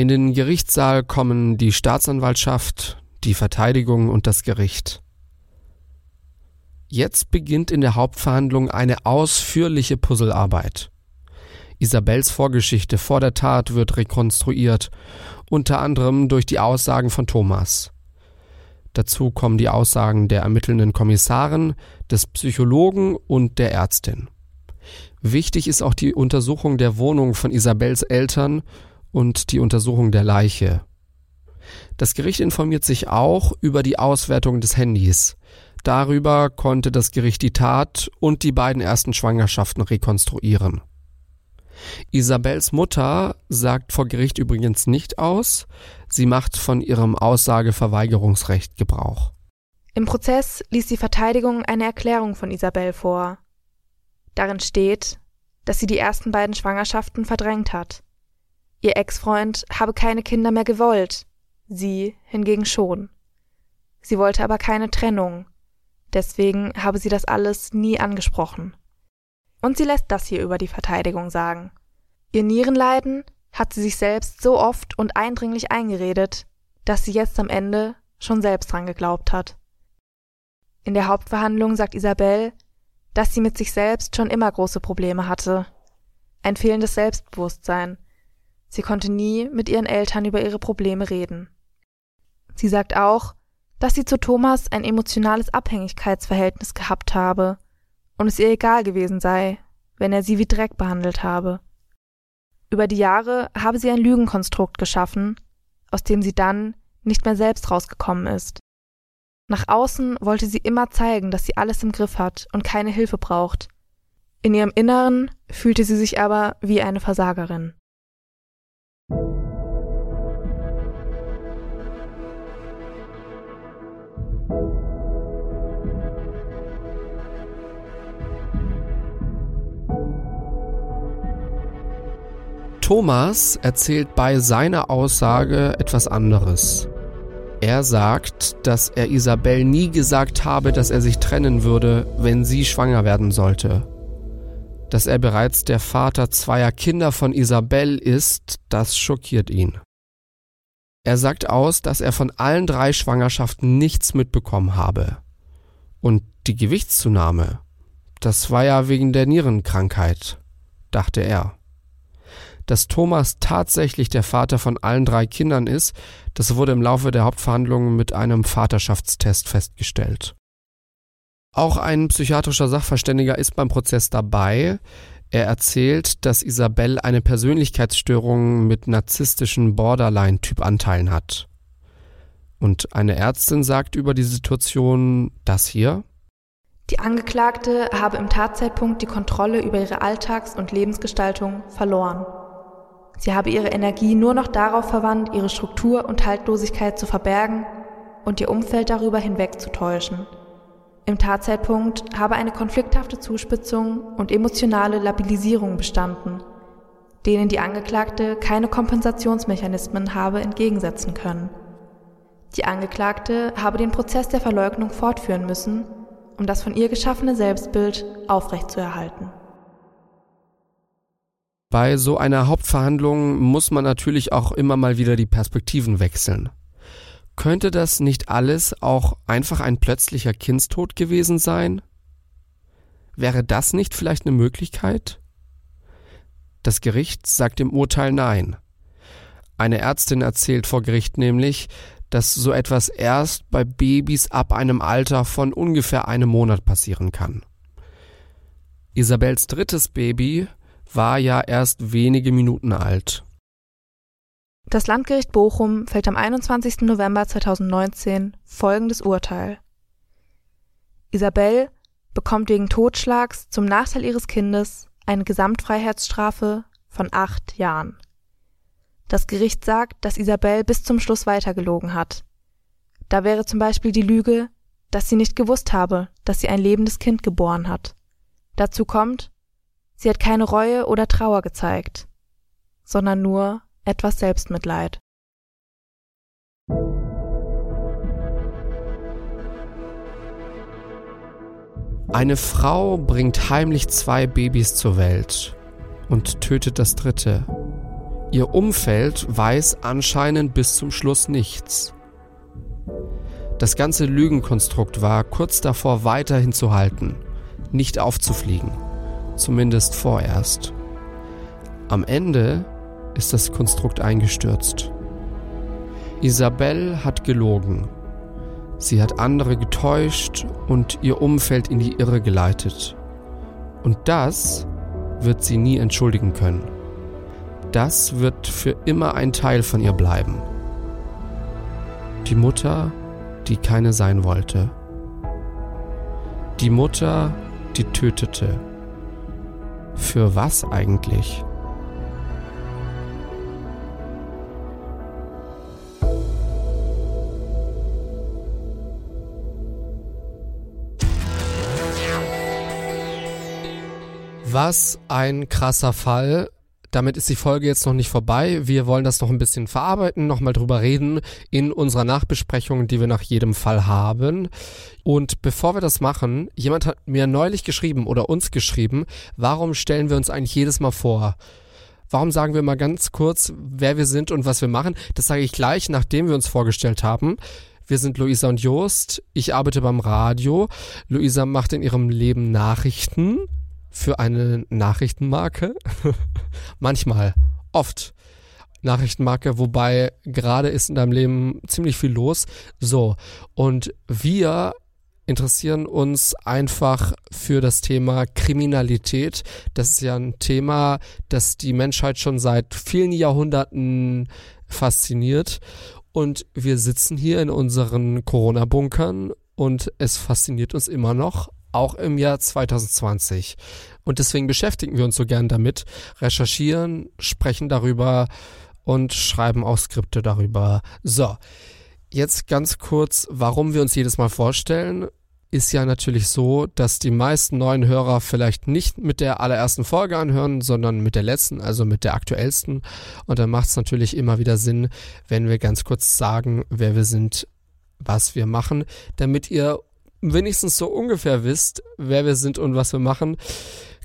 [SPEAKER 1] in den Gerichtssaal kommen die Staatsanwaltschaft, die Verteidigung und das Gericht. Jetzt beginnt in der Hauptverhandlung eine ausführliche Puzzlearbeit. Isabels Vorgeschichte vor der Tat wird rekonstruiert, unter anderem durch die Aussagen von Thomas. Dazu kommen die Aussagen der ermittelnden Kommissarin, des Psychologen und der Ärztin. Wichtig ist auch die Untersuchung der Wohnung von Isabels Eltern und die Untersuchung der Leiche. Das Gericht informiert sich auch über die Auswertung des Handys. Darüber konnte das Gericht die Tat und die beiden ersten Schwangerschaften rekonstruieren. Isabels Mutter sagt vor Gericht übrigens nicht aus, sie macht von ihrem Aussageverweigerungsrecht Gebrauch.
[SPEAKER 2] Im Prozess ließ die Verteidigung eine Erklärung von Isabel vor. Darin steht, dass sie die ersten beiden Schwangerschaften verdrängt hat. Ihr Ex-Freund habe keine Kinder mehr gewollt, sie hingegen schon. Sie wollte aber keine Trennung, deswegen habe sie das alles nie angesprochen. Und sie lässt das hier über die Verteidigung sagen. Ihr Nierenleiden hat sie sich selbst so oft und eindringlich eingeredet, dass sie jetzt am Ende schon selbst dran geglaubt hat. In der Hauptverhandlung sagt Isabel, dass sie mit sich selbst schon immer große Probleme hatte. Ein fehlendes Selbstbewusstsein. Sie konnte nie mit ihren Eltern über ihre Probleme reden. Sie sagt auch, dass sie zu Thomas ein emotionales Abhängigkeitsverhältnis gehabt habe und es ihr egal gewesen sei, wenn er sie wie Dreck behandelt habe. Über die Jahre habe sie ein Lügenkonstrukt geschaffen, aus dem sie dann nicht mehr selbst rausgekommen ist. Nach außen wollte sie immer zeigen, dass sie alles im Griff hat und keine Hilfe braucht. In ihrem Inneren fühlte sie sich aber wie eine Versagerin.
[SPEAKER 1] Thomas erzählt bei seiner Aussage etwas anderes. Er sagt, dass er Isabel nie gesagt habe, dass er sich trennen würde, wenn sie schwanger werden sollte. Dass er bereits der Vater zweier Kinder von Isabel ist, das schockiert ihn. Er sagt aus, dass er von allen drei Schwangerschaften nichts mitbekommen habe. Und die Gewichtszunahme, das war ja wegen der Nierenkrankheit, dachte er. Dass Thomas tatsächlich der Vater von allen drei Kindern ist, das wurde im Laufe der Hauptverhandlungen mit einem Vaterschaftstest festgestellt. Auch ein psychiatrischer Sachverständiger ist beim Prozess dabei. Er erzählt, dass Isabel eine Persönlichkeitsstörung mit narzisstischen Borderline-Typ-Anteilen hat. Und eine Ärztin sagt über die Situation das hier.
[SPEAKER 2] Die Angeklagte habe im Tatzeitpunkt die Kontrolle über ihre Alltags- und Lebensgestaltung verloren. Sie habe ihre Energie nur noch darauf verwandt, ihre Struktur und Haltlosigkeit zu verbergen und ihr Umfeld darüber hinwegzutäuschen. Im Tatzeitpunkt habe eine konflikthafte Zuspitzung und emotionale Labilisierung bestanden, denen die Angeklagte keine Kompensationsmechanismen habe entgegensetzen können. Die Angeklagte habe den Prozess der Verleugnung fortführen müssen, um das von ihr geschaffene Selbstbild aufrechtzuerhalten.
[SPEAKER 1] Bei so einer Hauptverhandlung muss man natürlich auch immer mal wieder die Perspektiven wechseln. Könnte das nicht alles auch einfach ein plötzlicher Kindstod gewesen sein? Wäre das nicht vielleicht eine Möglichkeit? Das Gericht sagt im Urteil nein. Eine Ärztin erzählt vor Gericht nämlich, dass so etwas erst bei Babys ab einem Alter von ungefähr einem Monat passieren kann. Isabels drittes Baby war ja erst wenige Minuten alt.
[SPEAKER 2] Das Landgericht Bochum fällt am 21. November 2019 folgendes Urteil. Isabel bekommt wegen Totschlags zum Nachteil ihres Kindes eine Gesamtfreiheitsstrafe von acht Jahren. Das Gericht sagt, dass Isabel bis zum Schluss weitergelogen hat. Da wäre zum Beispiel die Lüge, dass sie nicht gewusst habe, dass sie ein lebendes Kind geboren hat. Dazu kommt, Sie hat keine Reue oder Trauer gezeigt, sondern nur etwas Selbstmitleid.
[SPEAKER 1] Eine Frau bringt heimlich zwei Babys zur Welt und tötet das dritte. Ihr Umfeld weiß anscheinend bis zum Schluss nichts. Das ganze Lügenkonstrukt war kurz davor weiterhin zu halten, nicht aufzufliegen zumindest vorerst. Am Ende ist das Konstrukt eingestürzt. Isabelle hat gelogen. Sie hat andere getäuscht und ihr Umfeld in die Irre geleitet. Und das wird sie nie entschuldigen können. Das wird für immer ein Teil von ihr bleiben. Die Mutter, die keine sein wollte. Die Mutter, die tötete. Für was eigentlich? Was ein krasser Fall. Damit ist die Folge jetzt noch nicht vorbei. Wir wollen das noch ein bisschen verarbeiten, nochmal drüber reden in unserer Nachbesprechung, die wir nach jedem Fall haben. Und bevor wir das machen, jemand hat mir neulich geschrieben oder uns geschrieben, warum stellen wir uns eigentlich jedes Mal vor? Warum sagen wir mal ganz kurz, wer wir sind und was wir machen? Das sage ich gleich, nachdem wir uns vorgestellt haben. Wir sind Luisa und Jost. Ich arbeite beim Radio. Luisa macht in ihrem Leben Nachrichten für eine Nachrichtenmarke. Manchmal, oft Nachrichtenmarke, wobei gerade ist in deinem Leben ziemlich viel los. So, und wir interessieren uns einfach für das Thema Kriminalität. Das ist ja ein Thema, das die Menschheit schon seit vielen Jahrhunderten fasziniert. Und wir sitzen hier in unseren Corona-Bunkern und es fasziniert uns immer noch, auch im Jahr 2020. Und deswegen beschäftigen wir uns so gern damit, recherchieren, sprechen darüber und schreiben auch Skripte darüber. So, jetzt ganz kurz, warum wir uns jedes Mal vorstellen. Ist ja natürlich so, dass die meisten neuen Hörer vielleicht nicht mit der allerersten Folge anhören, sondern mit der letzten, also mit der aktuellsten. Und dann macht es natürlich immer wieder Sinn, wenn wir ganz kurz sagen, wer wir sind, was wir machen, damit ihr wenigstens so ungefähr wisst, wer wir sind und was wir machen.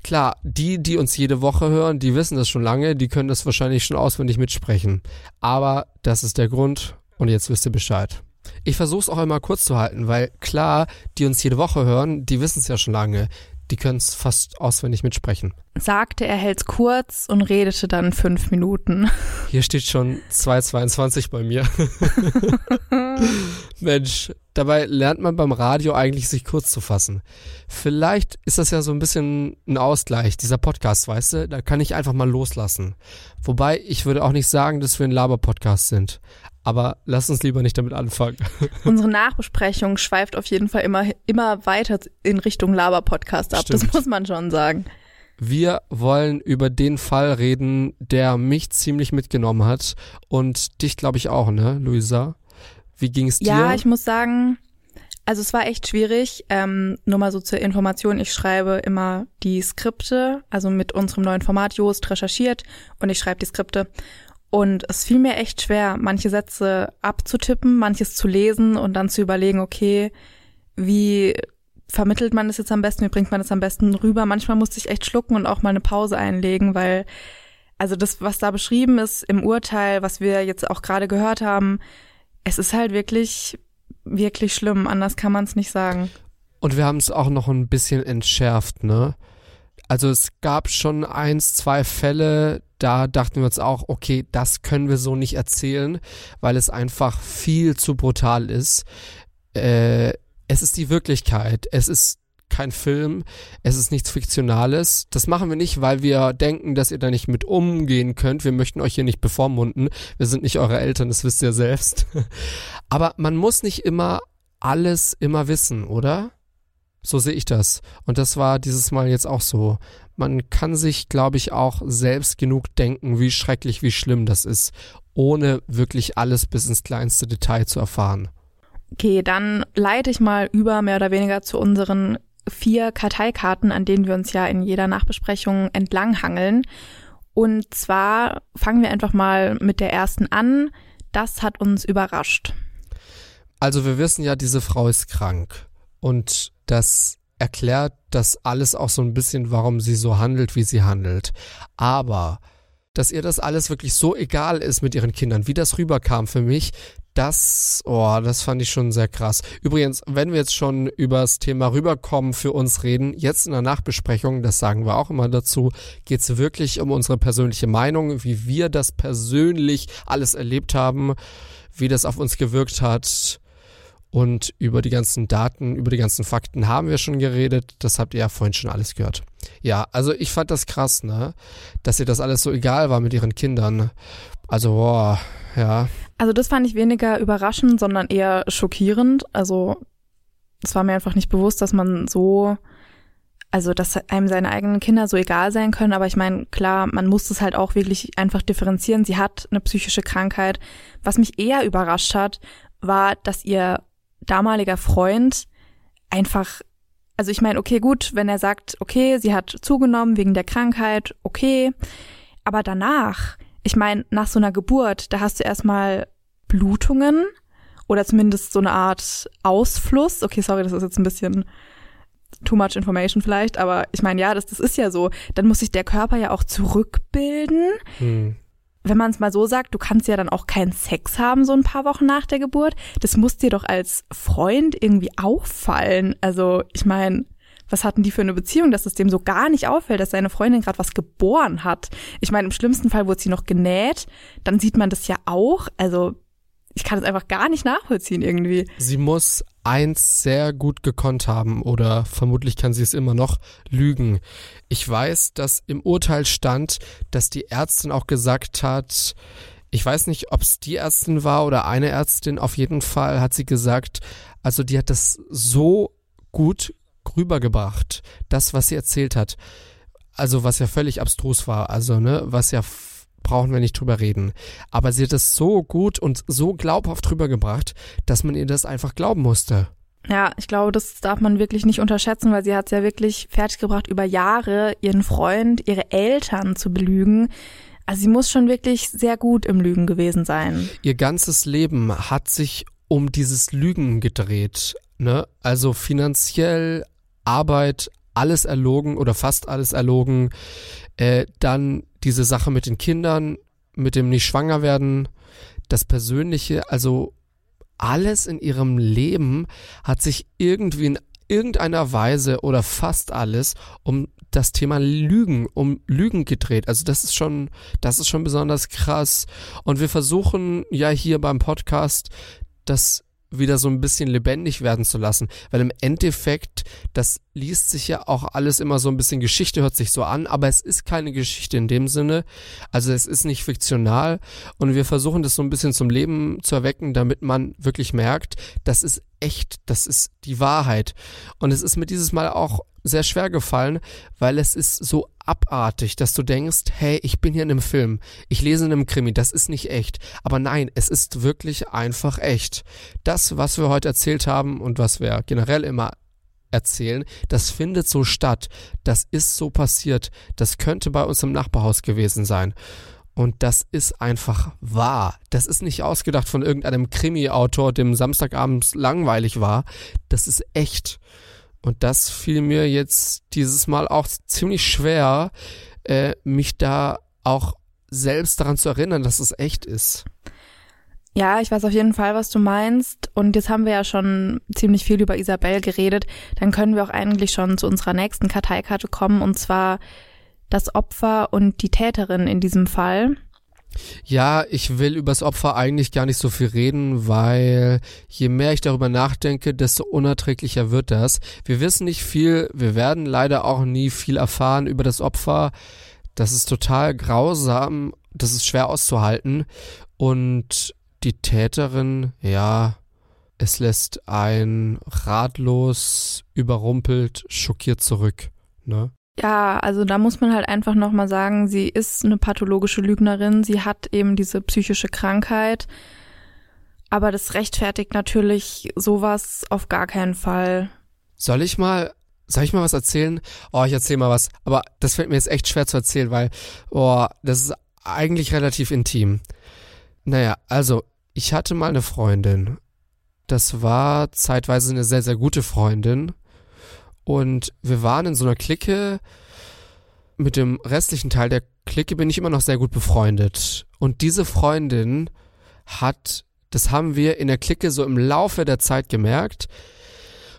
[SPEAKER 1] Klar, die, die uns jede Woche hören, die wissen das schon lange, die können das wahrscheinlich schon auswendig mitsprechen. Aber das ist der Grund und jetzt wisst ihr Bescheid. Ich versuche es auch immer kurz zu halten, weil klar, die uns jede Woche hören, die wissen es ja schon lange. Die können es fast auswendig mitsprechen.
[SPEAKER 2] Sagte, er hält's kurz und redete dann fünf Minuten.
[SPEAKER 1] Hier steht schon 2,22 bei mir. Mensch, Dabei lernt man beim Radio eigentlich sich kurz zu fassen. Vielleicht ist das ja so ein bisschen ein Ausgleich, dieser Podcast, weißt du? Da kann ich einfach mal loslassen. Wobei, ich würde auch nicht sagen, dass wir ein Laber-Podcast sind. Aber lass uns lieber nicht damit anfangen.
[SPEAKER 2] Unsere Nachbesprechung schweift auf jeden Fall immer, immer weiter in Richtung Laber-Podcast ab. Stimmt. Das muss man schon sagen.
[SPEAKER 1] Wir wollen über den Fall reden, der mich ziemlich mitgenommen hat und dich, glaube ich, auch, ne, Luisa? Wie ging es dir?
[SPEAKER 2] Ja, ich muss sagen, also es war echt schwierig. Ähm, nur mal so zur Information, ich schreibe immer die Skripte, also mit unserem neuen Format Joost recherchiert und ich schreibe die Skripte. Und es fiel mir echt schwer, manche Sätze abzutippen, manches zu lesen und dann zu überlegen, okay, wie vermittelt man das jetzt am besten, wie bringt man das am besten rüber. Manchmal musste ich echt schlucken und auch mal eine Pause einlegen, weil also das, was da beschrieben ist im Urteil, was wir jetzt auch gerade gehört haben, es ist halt wirklich, wirklich schlimm. Anders kann man es nicht sagen.
[SPEAKER 1] Und wir haben es auch noch ein bisschen entschärft, ne? Also es gab schon eins, zwei Fälle, da dachten wir uns auch, okay, das können wir so nicht erzählen, weil es einfach viel zu brutal ist. Äh, es ist die Wirklichkeit. Es ist kein Film, es ist nichts Fiktionales. Das machen wir nicht, weil wir denken, dass ihr da nicht mit umgehen könnt. Wir möchten euch hier nicht bevormunden. Wir sind nicht eure Eltern, das wisst ihr selbst. Aber man muss nicht immer alles immer wissen, oder? So sehe ich das. Und das war dieses Mal jetzt auch so. Man kann sich, glaube ich, auch selbst genug denken, wie schrecklich, wie schlimm das ist, ohne wirklich alles bis ins kleinste Detail zu erfahren.
[SPEAKER 2] Okay, dann leite ich mal über mehr oder weniger zu unseren vier Karteikarten, an denen wir uns ja in jeder Nachbesprechung entlanghangeln. Und zwar fangen wir einfach mal mit der ersten an. Das hat uns überrascht.
[SPEAKER 1] Also wir wissen ja, diese Frau ist krank. Und das erklärt das alles auch so ein bisschen, warum sie so handelt, wie sie handelt. Aber dass ihr das alles wirklich so egal ist mit ihren Kindern, wie das rüberkam für mich, Das, oh, das fand ich schon sehr krass. Übrigens, wenn wir jetzt schon über das Thema rüberkommen für uns reden, jetzt in der Nachbesprechung, das sagen wir auch immer dazu, geht es wirklich um unsere persönliche Meinung, wie wir das persönlich alles erlebt haben, wie das auf uns gewirkt hat. Und über die ganzen Daten, über die ganzen Fakten haben wir schon geredet. Das habt ihr ja vorhin schon alles gehört. Ja, also ich fand das krass, ne? Dass ihr das alles so egal war mit ihren Kindern. Also, boah, ja.
[SPEAKER 2] Also das fand ich weniger überraschend, sondern eher schockierend. Also es war mir einfach nicht bewusst, dass man so, also dass einem seine eigenen Kinder so egal sein können. Aber ich meine, klar, man muss es halt auch wirklich einfach differenzieren. Sie hat eine psychische Krankheit. Was mich eher überrascht hat, war, dass ihr damaliger Freund einfach, also ich meine, okay, gut, wenn er sagt, okay, sie hat zugenommen wegen der Krankheit, okay, aber danach, ich meine, nach so einer Geburt, da hast du erstmal Blutungen oder zumindest so eine Art Ausfluss. Okay, sorry, das ist jetzt ein bisschen too much information vielleicht, aber ich meine, ja, das, das ist ja so. Dann muss sich der Körper ja auch zurückbilden. Hm. Wenn man es mal so sagt, du kannst ja dann auch keinen Sex haben so ein paar Wochen nach der Geburt. Das muss dir doch als Freund irgendwie auffallen. Also ich meine, was hatten die für eine Beziehung, dass es dem so gar nicht auffällt, dass seine Freundin gerade was geboren hat. Ich meine, im schlimmsten Fall wurde sie noch genäht, dann sieht man das ja auch. Also ich kann es einfach gar nicht nachvollziehen irgendwie.
[SPEAKER 1] Sie muss eins sehr gut gekonnt haben oder vermutlich kann sie es immer noch lügen. Ich weiß, dass im Urteil stand, dass die Ärztin auch gesagt hat, ich weiß nicht, ob es die Ärztin war oder eine Ärztin, auf jeden Fall hat sie gesagt, also die hat das so gut rübergebracht, das, was sie erzählt hat. Also, was ja völlig abstrus war, also, ne, was ja brauchen wir nicht drüber reden. Aber sie hat es so gut und so glaubhaft rübergebracht, dass man ihr das einfach glauben musste.
[SPEAKER 2] Ja, ich glaube, das darf man wirklich nicht unterschätzen, weil sie hat es ja wirklich fertiggebracht, über Jahre ihren Freund, ihre Eltern zu belügen. Also sie muss schon wirklich sehr gut im Lügen gewesen sein.
[SPEAKER 1] Ihr ganzes Leben hat sich um dieses Lügen gedreht. Ne? Also finanziell, Arbeit, alles erlogen oder fast alles erlogen. Äh, dann diese Sache mit den Kindern, mit dem nicht schwanger werden, das Persönliche, also alles in ihrem Leben hat sich irgendwie in irgendeiner Weise oder fast alles um das Thema Lügen, um Lügen gedreht. Also das ist schon, das ist schon besonders krass. Und wir versuchen ja hier beim Podcast das wieder so ein bisschen lebendig werden zu lassen, weil im Endeffekt, das liest sich ja auch alles immer so ein bisschen Geschichte, hört sich so an, aber es ist keine Geschichte in dem Sinne, also es ist nicht fiktional und wir versuchen das so ein bisschen zum Leben zu erwecken, damit man wirklich merkt, das ist echt, das ist die Wahrheit. Und es ist mir dieses Mal auch sehr schwer gefallen, weil es ist so abartig, dass du denkst, hey, ich bin hier in einem Film, ich lese in einem Krimi, das ist nicht echt. Aber nein, es ist wirklich einfach echt. Das, was wir heute erzählt haben und was wir generell immer erzählen, das findet so statt, das ist so passiert, das könnte bei uns im Nachbarhaus gewesen sein. Und das ist einfach wahr. Das ist nicht ausgedacht von irgendeinem Krimi-Autor, dem Samstagabends langweilig war. Das ist echt. Und das fiel mir jetzt dieses Mal auch ziemlich schwer, äh, mich da auch selbst daran zu erinnern, dass es echt ist.
[SPEAKER 2] Ja, ich weiß auf jeden Fall, was du meinst. Und jetzt haben wir ja schon ziemlich viel über Isabel geredet. Dann können wir auch eigentlich schon zu unserer nächsten Karteikarte kommen, und zwar das Opfer und die Täterin in diesem Fall.
[SPEAKER 1] Ja, ich will übers Opfer eigentlich gar nicht so viel reden, weil je mehr ich darüber nachdenke, desto unerträglicher wird das. Wir wissen nicht viel, wir werden leider auch nie viel erfahren über das Opfer. Das ist total grausam, das ist schwer auszuhalten. Und die Täterin, ja, es lässt ein ratlos, überrumpelt, schockiert zurück. Ne?
[SPEAKER 2] Ja, also da muss man halt einfach nochmal sagen, sie ist eine pathologische Lügnerin, sie hat eben diese psychische Krankheit. Aber das rechtfertigt natürlich sowas auf gar keinen Fall.
[SPEAKER 1] Soll ich mal, soll ich mal was erzählen? Oh, ich erzähl mal was. Aber das fällt mir jetzt echt schwer zu erzählen, weil, oh, das ist eigentlich relativ intim. Naja, also, ich hatte mal eine Freundin. Das war zeitweise eine sehr, sehr gute Freundin. Und wir waren in so einer Clique. Mit dem restlichen Teil der Clique bin ich immer noch sehr gut befreundet. Und diese Freundin hat das haben wir in der Clique so im Laufe der Zeit gemerkt,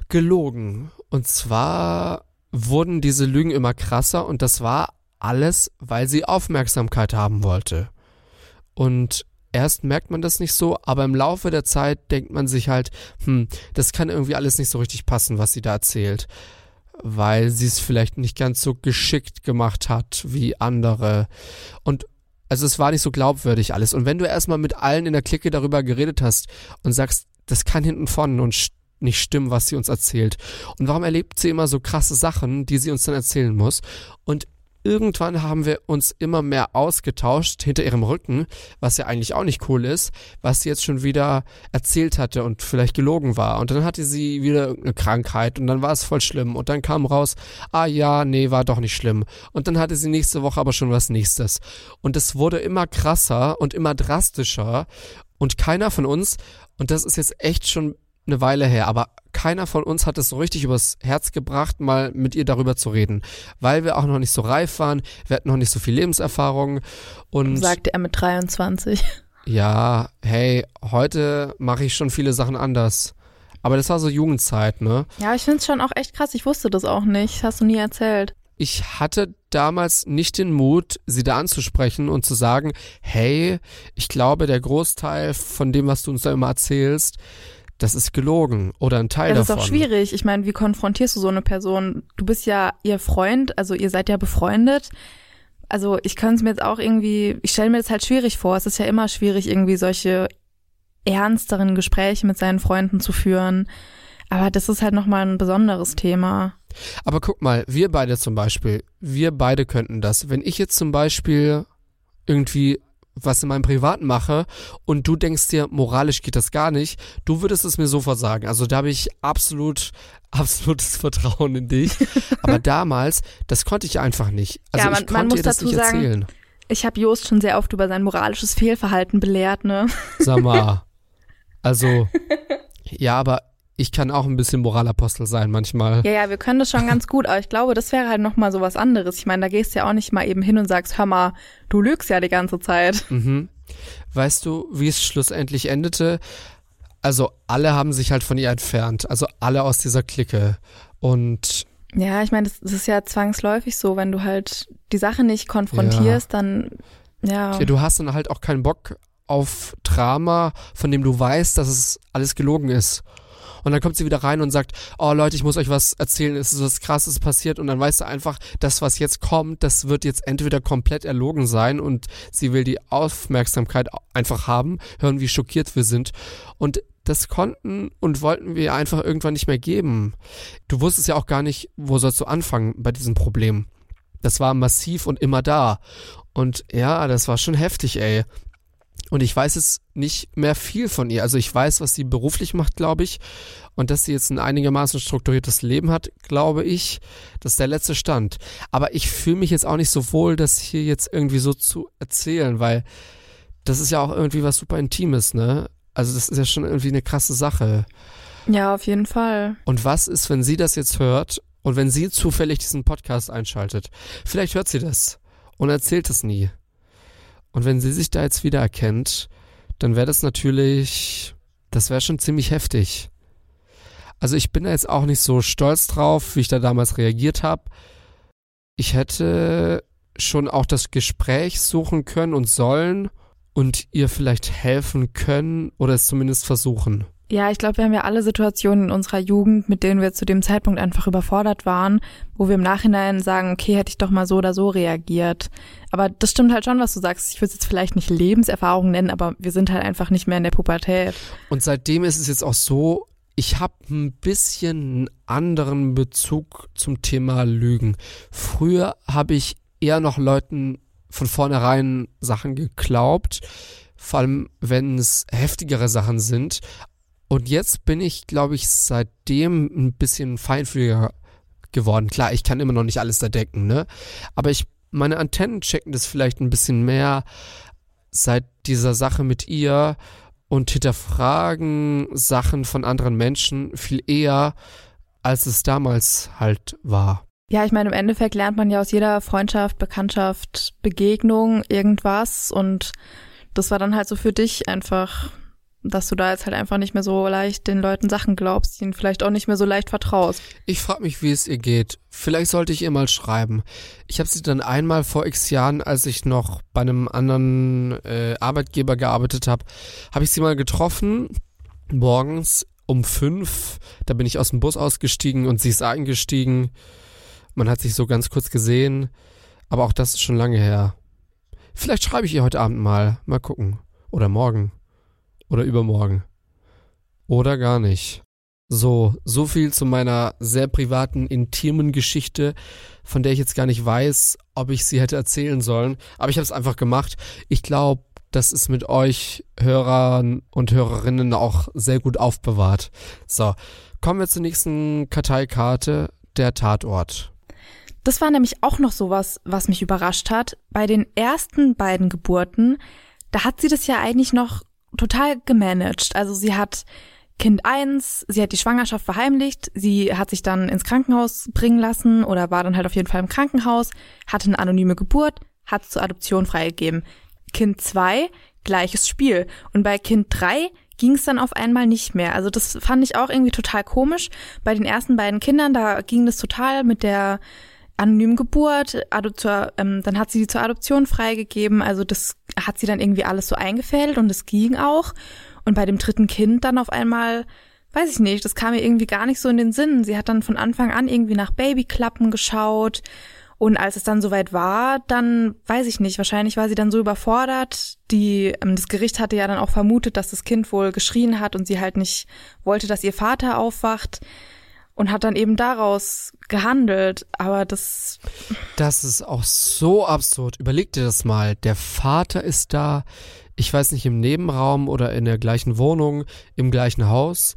[SPEAKER 1] gelogen. Und zwar wurden diese Lügen immer krasser und das war alles, weil sie Aufmerksamkeit haben wollte. Und erst merkt man das nicht so, aber im Laufe der Zeit denkt man sich halt, hm, das kann irgendwie alles nicht so richtig passen, was sie da erzählt. Weil sie es vielleicht nicht ganz so geschickt gemacht hat wie andere. Und also es war nicht so glaubwürdig alles. Und wenn du erstmal mit allen in der Clique darüber geredet hast und sagst, das kann hinten vorne und nicht stimmen, was sie uns erzählt. Und warum erlebt sie immer so krasse Sachen, die sie uns dann erzählen muss? Und irgendwann haben wir uns immer mehr ausgetauscht hinter ihrem Rücken, was ja eigentlich auch nicht cool ist, was sie jetzt schon wieder erzählt hatte und vielleicht gelogen war. Und dann hatte sie wieder eine Krankheit und dann war es voll schlimm. Und dann kam raus, ah ja, nee, war doch nicht schlimm. Und dann hatte sie nächste Woche aber schon was nächstes. Und es wurde immer krasser und immer drastischer. Und keiner von uns, und das ist jetzt echt schon eine Weile her, aber keiner von uns hat es so richtig übers Herz gebracht, mal mit ihr darüber zu reden, weil wir auch noch nicht so reif waren, wir hatten noch nicht so viel Lebenserfahrung und
[SPEAKER 2] sagte er mit 23.
[SPEAKER 1] Ja, hey, heute mache ich schon viele Sachen anders. Aber das war so Jugendzeit, ne?
[SPEAKER 2] Ja, ich finde es schon auch echt krass. Ich wusste das auch nicht. Hast du nie erzählt.
[SPEAKER 1] Ich hatte damals nicht den Mut, sie da anzusprechen und zu sagen, hey, ich glaube, der Großteil von dem, was du uns da immer erzählst, das ist gelogen oder ein Teil davon.
[SPEAKER 2] Das ist auch schwierig. Ich meine, wie konfrontierst du so eine Person? Du bist ja ihr Freund, also ihr seid ja befreundet. Also ich kann es mir jetzt auch irgendwie, ich stelle mir das halt schwierig vor. Es ist ja immer schwierig, irgendwie solche ernsteren Gespräche mit seinen Freunden zu führen. Aber das ist halt nochmal ein besonderes Thema.
[SPEAKER 1] Aber guck mal, wir beide zum Beispiel, wir beide könnten das. Wenn ich jetzt zum Beispiel irgendwie was in meinem Privaten mache und du denkst dir, moralisch geht das gar nicht, du würdest es mir sofort sagen. Also da habe ich absolut, absolutes Vertrauen in dich. Aber damals, das konnte ich einfach nicht. Also
[SPEAKER 2] ja, man,
[SPEAKER 1] ich konnte
[SPEAKER 2] man muss
[SPEAKER 1] dir das
[SPEAKER 2] dazu
[SPEAKER 1] nicht
[SPEAKER 2] sagen,
[SPEAKER 1] erzählen.
[SPEAKER 2] Ich habe Jost schon sehr oft über sein moralisches Fehlverhalten belehrt, ne?
[SPEAKER 1] Sag mal. Also, ja, aber ich kann auch ein bisschen Moralapostel sein manchmal.
[SPEAKER 2] Ja, ja, wir können das schon ganz gut, aber ich glaube, das wäre halt nochmal so was anderes. Ich meine, da gehst du ja auch nicht mal eben hin und sagst, hör mal, du lügst ja die ganze Zeit.
[SPEAKER 1] Mhm. Weißt du, wie es schlussendlich endete? Also alle haben sich halt von ihr entfernt, also alle aus dieser Clique. Und
[SPEAKER 2] ja, ich meine, das, das ist ja zwangsläufig so, wenn du halt die Sache nicht konfrontierst, ja. dann ja.
[SPEAKER 1] ja. Du hast dann halt auch keinen Bock auf Drama, von dem du weißt, dass es alles gelogen ist. Und dann kommt sie wieder rein und sagt, oh Leute, ich muss euch was erzählen, es ist was krasses passiert und dann weißt du einfach, das, was jetzt kommt, das wird jetzt entweder komplett erlogen sein und sie will die Aufmerksamkeit einfach haben, hören, wie schockiert wir sind. Und das konnten und wollten wir einfach irgendwann nicht mehr geben. Du wusstest ja auch gar nicht, wo sollst du anfangen bei diesem Problem. Das war massiv und immer da. Und ja, das war schon heftig, ey. Und ich weiß es nicht mehr viel von ihr. Also ich weiß, was sie beruflich macht, glaube ich. Und dass sie jetzt ein einigermaßen strukturiertes Leben hat, glaube ich. Das ist der letzte Stand. Aber ich fühle mich jetzt auch nicht so wohl, das hier jetzt irgendwie so zu erzählen, weil das ist ja auch irgendwie was super Intimes, ne? Also das ist ja schon irgendwie eine krasse Sache.
[SPEAKER 2] Ja, auf jeden Fall.
[SPEAKER 1] Und was ist, wenn sie das jetzt hört und wenn sie zufällig diesen Podcast einschaltet? Vielleicht hört sie das und erzählt es nie. Und wenn sie sich da jetzt wiedererkennt, dann wäre das natürlich, das wäre schon ziemlich heftig. Also ich bin da jetzt auch nicht so stolz drauf, wie ich da damals reagiert habe. Ich hätte schon auch das Gespräch suchen können und sollen und ihr vielleicht helfen können oder es zumindest versuchen.
[SPEAKER 2] Ja, ich glaube, wir haben ja alle Situationen in unserer Jugend, mit denen wir zu dem Zeitpunkt einfach überfordert waren, wo wir im Nachhinein sagen, okay, hätte ich doch mal so oder so reagiert. Aber das stimmt halt schon, was du sagst. Ich würde es jetzt vielleicht nicht Lebenserfahrung nennen, aber wir sind halt einfach nicht mehr in der Pubertät.
[SPEAKER 1] Und seitdem ist es jetzt auch so, ich habe ein bisschen einen anderen Bezug zum Thema Lügen. Früher habe ich eher noch Leuten von vornherein Sachen geglaubt, vor allem wenn es heftigere Sachen sind. Und jetzt bin ich, glaube ich, seitdem ein bisschen feinfühliger geworden. Klar, ich kann immer noch nicht alles entdecken, ne? Aber ich, meine Antennen checken das vielleicht ein bisschen mehr seit dieser Sache mit ihr und hinterfragen Sachen von anderen Menschen viel eher, als es damals halt war.
[SPEAKER 2] Ja, ich meine, im Endeffekt lernt man ja aus jeder Freundschaft, Bekanntschaft, Begegnung irgendwas und das war dann halt so für dich einfach dass du da jetzt halt einfach nicht mehr so leicht den Leuten Sachen glaubst, ihnen vielleicht auch nicht mehr so leicht vertraust.
[SPEAKER 1] Ich frage mich, wie es ihr geht. Vielleicht sollte ich ihr mal schreiben. Ich habe sie dann einmal vor x Jahren, als ich noch bei einem anderen äh, Arbeitgeber gearbeitet habe, habe ich sie mal getroffen, morgens um fünf. Da bin ich aus dem Bus ausgestiegen und sie ist eingestiegen. Man hat sich so ganz kurz gesehen, aber auch das ist schon lange her. Vielleicht schreibe ich ihr heute Abend mal. Mal gucken. Oder morgen. Oder übermorgen. Oder gar nicht. So, so viel zu meiner sehr privaten, intimen Geschichte, von der ich jetzt gar nicht weiß, ob ich sie hätte erzählen sollen. Aber ich habe es einfach gemacht. Ich glaube, das ist mit euch Hörern und Hörerinnen auch sehr gut aufbewahrt. So, kommen wir zur nächsten Karteikarte, der Tatort.
[SPEAKER 2] Das war nämlich auch noch sowas, was mich überrascht hat. Bei den ersten beiden Geburten, da hat sie das ja eigentlich noch total gemanagt. Also sie hat Kind eins, sie hat die Schwangerschaft verheimlicht, sie hat sich dann ins Krankenhaus bringen lassen oder war dann halt auf jeden Fall im Krankenhaus, hatte eine anonyme Geburt, hat zur Adoption freigegeben. Kind zwei gleiches Spiel. Und bei Kind drei ging es dann auf einmal nicht mehr. Also das fand ich auch irgendwie total komisch. Bei den ersten beiden Kindern, da ging das total mit der anonymen Geburt, Adoption, ähm, dann hat sie die zur Adoption freigegeben. Also das hat sie dann irgendwie alles so eingefädelt und es ging auch. Und bei dem dritten Kind dann auf einmal, weiß ich nicht, das kam mir irgendwie gar nicht so in den Sinn. Sie hat dann von Anfang an irgendwie nach Babyklappen geschaut. Und als es dann soweit war, dann weiß ich nicht, wahrscheinlich war sie dann so überfordert. Die, ähm, das Gericht hatte ja dann auch vermutet, dass das Kind wohl geschrien hat und sie halt nicht wollte, dass ihr Vater aufwacht und hat dann eben daraus gehandelt. Aber das.
[SPEAKER 1] Das ist auch so absurd. Überleg dir das mal. Der Vater ist da, ich weiß nicht, im Nebenraum oder in der gleichen Wohnung, im gleichen Haus.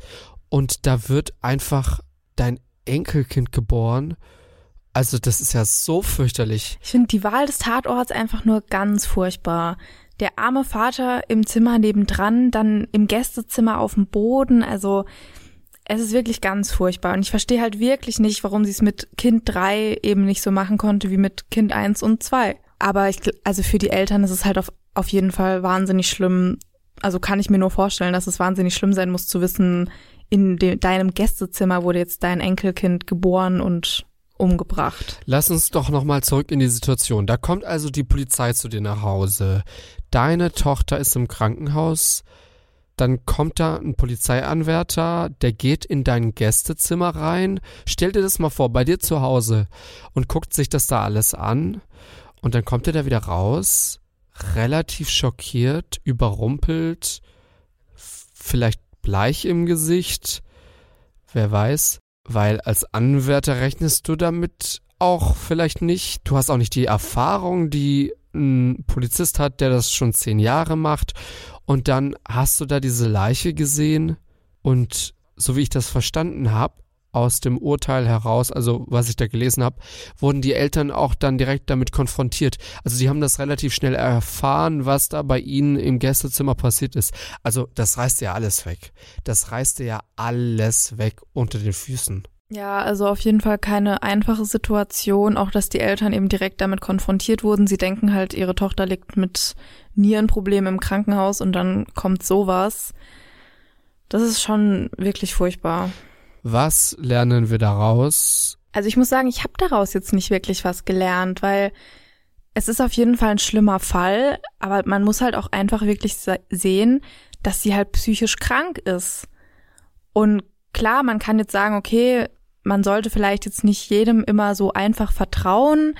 [SPEAKER 1] Und da wird einfach dein Enkelkind geboren. Also, das ist ja so fürchterlich.
[SPEAKER 2] Ich finde die Wahl des Tatorts einfach nur ganz furchtbar. Der arme Vater im Zimmer nebendran, dann im Gästezimmer auf dem Boden. Also, es ist wirklich ganz furchtbar. Und ich verstehe halt wirklich nicht, warum sie es mit Kind drei eben nicht so machen konnte wie mit Kind eins und zwei. Aber ich, also für die Eltern ist es halt auf, auf jeden Fall wahnsinnig schlimm. Also kann ich mir nur vorstellen, dass es wahnsinnig schlimm sein muss zu wissen, in de, deinem Gästezimmer wurde jetzt dein Enkelkind geboren und umgebracht.
[SPEAKER 1] Lass uns doch nochmal zurück in die Situation. Da kommt also die Polizei zu dir nach Hause. Deine Tochter ist im Krankenhaus dann kommt da ein Polizeianwärter, der geht in dein Gästezimmer rein. Stell dir das mal vor, bei dir zu Hause und guckt sich das da alles an. Und dann kommt er da wieder raus, relativ schockiert, überrumpelt, vielleicht bleich im Gesicht. Wer weiß, weil als Anwärter rechnest du damit auch vielleicht nicht. Du hast auch nicht die Erfahrung, die ein Polizist hat, der das schon zehn Jahre macht. Und dann hast du da diese Leiche gesehen und so wie ich das verstanden habe, aus dem Urteil heraus, also was ich da gelesen habe, wurden die Eltern auch dann direkt damit konfrontiert. Also sie haben das relativ schnell erfahren, was da bei ihnen im Gästezimmer passiert ist. Also das reißt ja alles weg. Das reißt ja alles weg unter den Füßen.
[SPEAKER 2] Ja, also auf jeden Fall keine einfache Situation, auch dass die Eltern eben direkt damit konfrontiert wurden. Sie denken halt, ihre Tochter liegt mit Nierenproblemen im Krankenhaus und dann kommt sowas. Das ist schon wirklich furchtbar.
[SPEAKER 1] Was lernen wir daraus?
[SPEAKER 2] Also ich muss sagen, ich habe daraus jetzt nicht wirklich was gelernt, weil es ist auf jeden Fall ein schlimmer Fall, aber man muss halt auch einfach wirklich sehen, dass sie halt psychisch krank ist. Und klar, man kann jetzt sagen, okay, man sollte vielleicht jetzt nicht jedem immer so einfach vertrauen,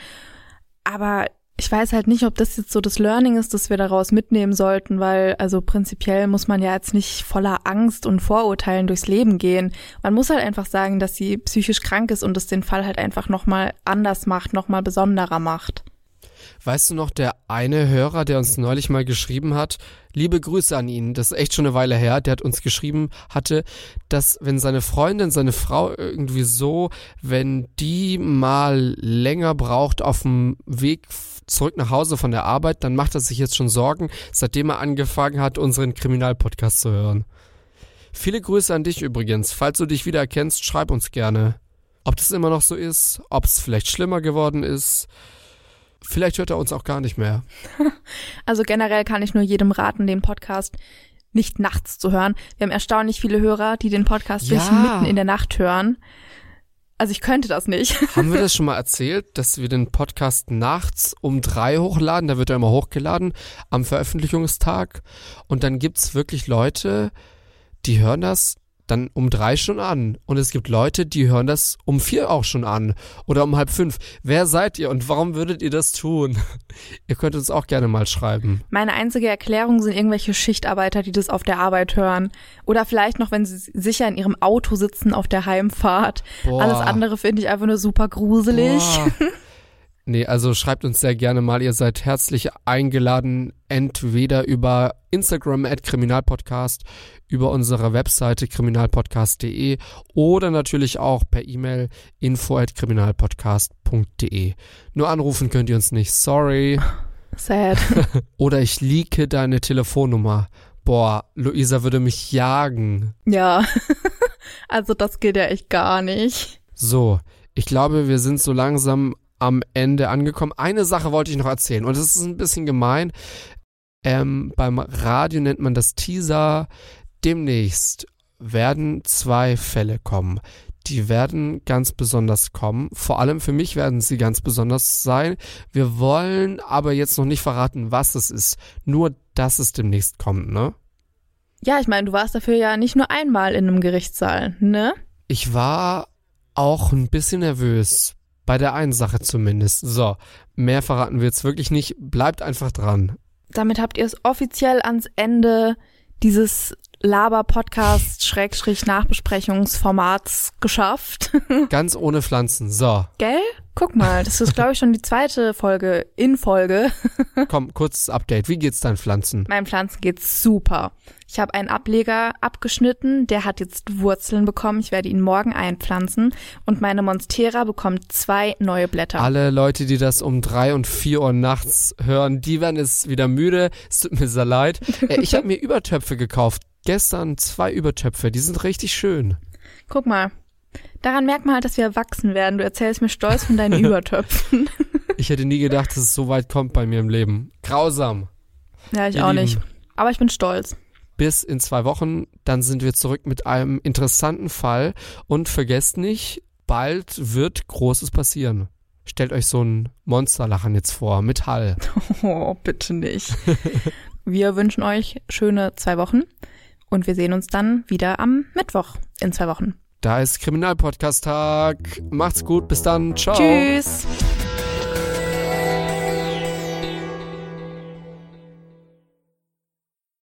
[SPEAKER 2] aber ich weiß halt nicht, ob das jetzt so das Learning ist, das wir daraus mitnehmen sollten, weil also prinzipiell muss man ja jetzt nicht voller Angst und Vorurteilen durchs Leben gehen. Man muss halt einfach sagen, dass sie psychisch krank ist und es den Fall halt einfach nochmal anders macht, nochmal besonderer macht.
[SPEAKER 1] Weißt du noch, der eine Hörer, der uns neulich mal geschrieben hat, liebe Grüße an ihn, das ist echt schon eine Weile her, der hat uns geschrieben, hatte, dass wenn seine Freundin, seine Frau irgendwie so, wenn die mal länger braucht auf dem Weg zurück nach Hause von der Arbeit, dann macht er sich jetzt schon Sorgen, seitdem er angefangen hat, unseren Kriminalpodcast zu hören. Viele Grüße an dich übrigens. Falls du dich wieder erkennst, schreib uns gerne. Ob das immer noch so ist, ob es vielleicht schlimmer geworden ist, Vielleicht hört er uns auch gar nicht mehr.
[SPEAKER 2] Also generell kann ich nur jedem raten, den Podcast nicht nachts zu hören. Wir haben erstaunlich viele Hörer, die den Podcast
[SPEAKER 1] Ja.
[SPEAKER 2] wirklich mitten in der Nacht hören. Also ich könnte das nicht.
[SPEAKER 1] Haben wir das schon mal erzählt, dass wir den Podcast nachts um drei hochladen? Da wird er immer hochgeladen am Veröffentlichungstag. Und dann gibt's wirklich Leute, die hören das dann um drei schon an. Und es gibt Leute, die hören das um vier auch schon an. Oder um halb fünf. Wer seid ihr und warum würdet ihr das tun? ihr könnt uns auch gerne mal schreiben.
[SPEAKER 2] Meine einzige Erklärung sind irgendwelche Schichtarbeiter, die das auf der Arbeit hören. Oder vielleicht noch, wenn sie sicher in ihrem Auto sitzen auf der Heimfahrt.
[SPEAKER 1] Boah.
[SPEAKER 2] Alles andere finde ich einfach nur super gruselig.
[SPEAKER 1] Boah. Nee, also schreibt uns sehr gerne mal. Ihr seid herzlich eingeladen, entweder über Instagram at Kriminalpodcast, über unsere Webseite kriminalpodcast.de oder natürlich auch per E-Mail info at kriminalpodcast.de. Nur anrufen könnt ihr uns nicht, sorry.
[SPEAKER 2] Sad.
[SPEAKER 1] Oder ich leake deine Telefonnummer. Boah, Luisa würde mich jagen.
[SPEAKER 2] Ja. Also das geht ja echt gar nicht.
[SPEAKER 1] So, ich glaube, wir sind so langsam am Ende angekommen. Eine Sache wollte ich noch erzählen und es ist ein bisschen gemein. Ähm, beim Radio nennt man das Teaser. Demnächst werden zwei Fälle kommen. Die werden ganz besonders kommen. Vor allem für mich werden sie ganz besonders sein. Wir wollen aber jetzt noch nicht verraten, was es ist. Nur, dass es demnächst kommt, ne?
[SPEAKER 2] Ja, ich meine, du warst dafür ja nicht nur einmal in einem Gerichtssaal, ne?
[SPEAKER 1] Ich war auch ein bisschen nervös. Bei der einen Sache zumindest. So, mehr verraten wir jetzt wirklich nicht. Bleibt einfach dran.
[SPEAKER 2] Damit habt ihr es offiziell ans Ende dieses Laber-Podcast-Nachbesprechungsformats geschafft.
[SPEAKER 1] Ganz ohne Pflanzen. So,
[SPEAKER 2] Gell? Guck mal, das ist, glaube ich, schon die zweite Folge in Folge.
[SPEAKER 1] komm, kurzes Update. Wie geht's deinen Pflanzen?
[SPEAKER 2] Meinen Pflanzen geht's super. Ich habe einen Ableger abgeschnitten, der hat jetzt Wurzeln bekommen. Ich werde ihn morgen einpflanzen und meine Monstera bekommt zwei neue Blätter.
[SPEAKER 1] Alle Leute, die das um drei und vier Uhr nachts hören, die werden jetzt wieder müde. Es tut mir sehr leid. Äh, ich habe mir Übertöpfe gekauft. Gestern zwei Übertöpfe. Die sind richtig schön.
[SPEAKER 2] Guck mal. Daran merkt man halt, dass wir erwachsen werden. Du erzählst mir stolz von deinen Übertöpfen.
[SPEAKER 1] Ich hätte nie gedacht, dass es so weit kommt bei mir im Leben. Grausam.
[SPEAKER 2] ja, ich
[SPEAKER 1] Ihr
[SPEAKER 2] auch
[SPEAKER 1] Lieben.
[SPEAKER 2] nicht. Aber ich bin stolz.
[SPEAKER 1] Bis in zwei Wochen. Dann sind wir zurück mit einem interessanten Fall. Und vergesst nicht, bald wird Großes passieren. Stellt euch so ein Monsterlachen jetzt vor, mit Hall.
[SPEAKER 2] Oh, bitte nicht. Wir wünschen euch schöne zwei Wochen und wir sehen uns dann wieder am Mittwoch in zwei Wochen.
[SPEAKER 1] Da ist Kriminalpodcast-Tag. Macht's gut, bis dann. Ciao.
[SPEAKER 2] Tschüss.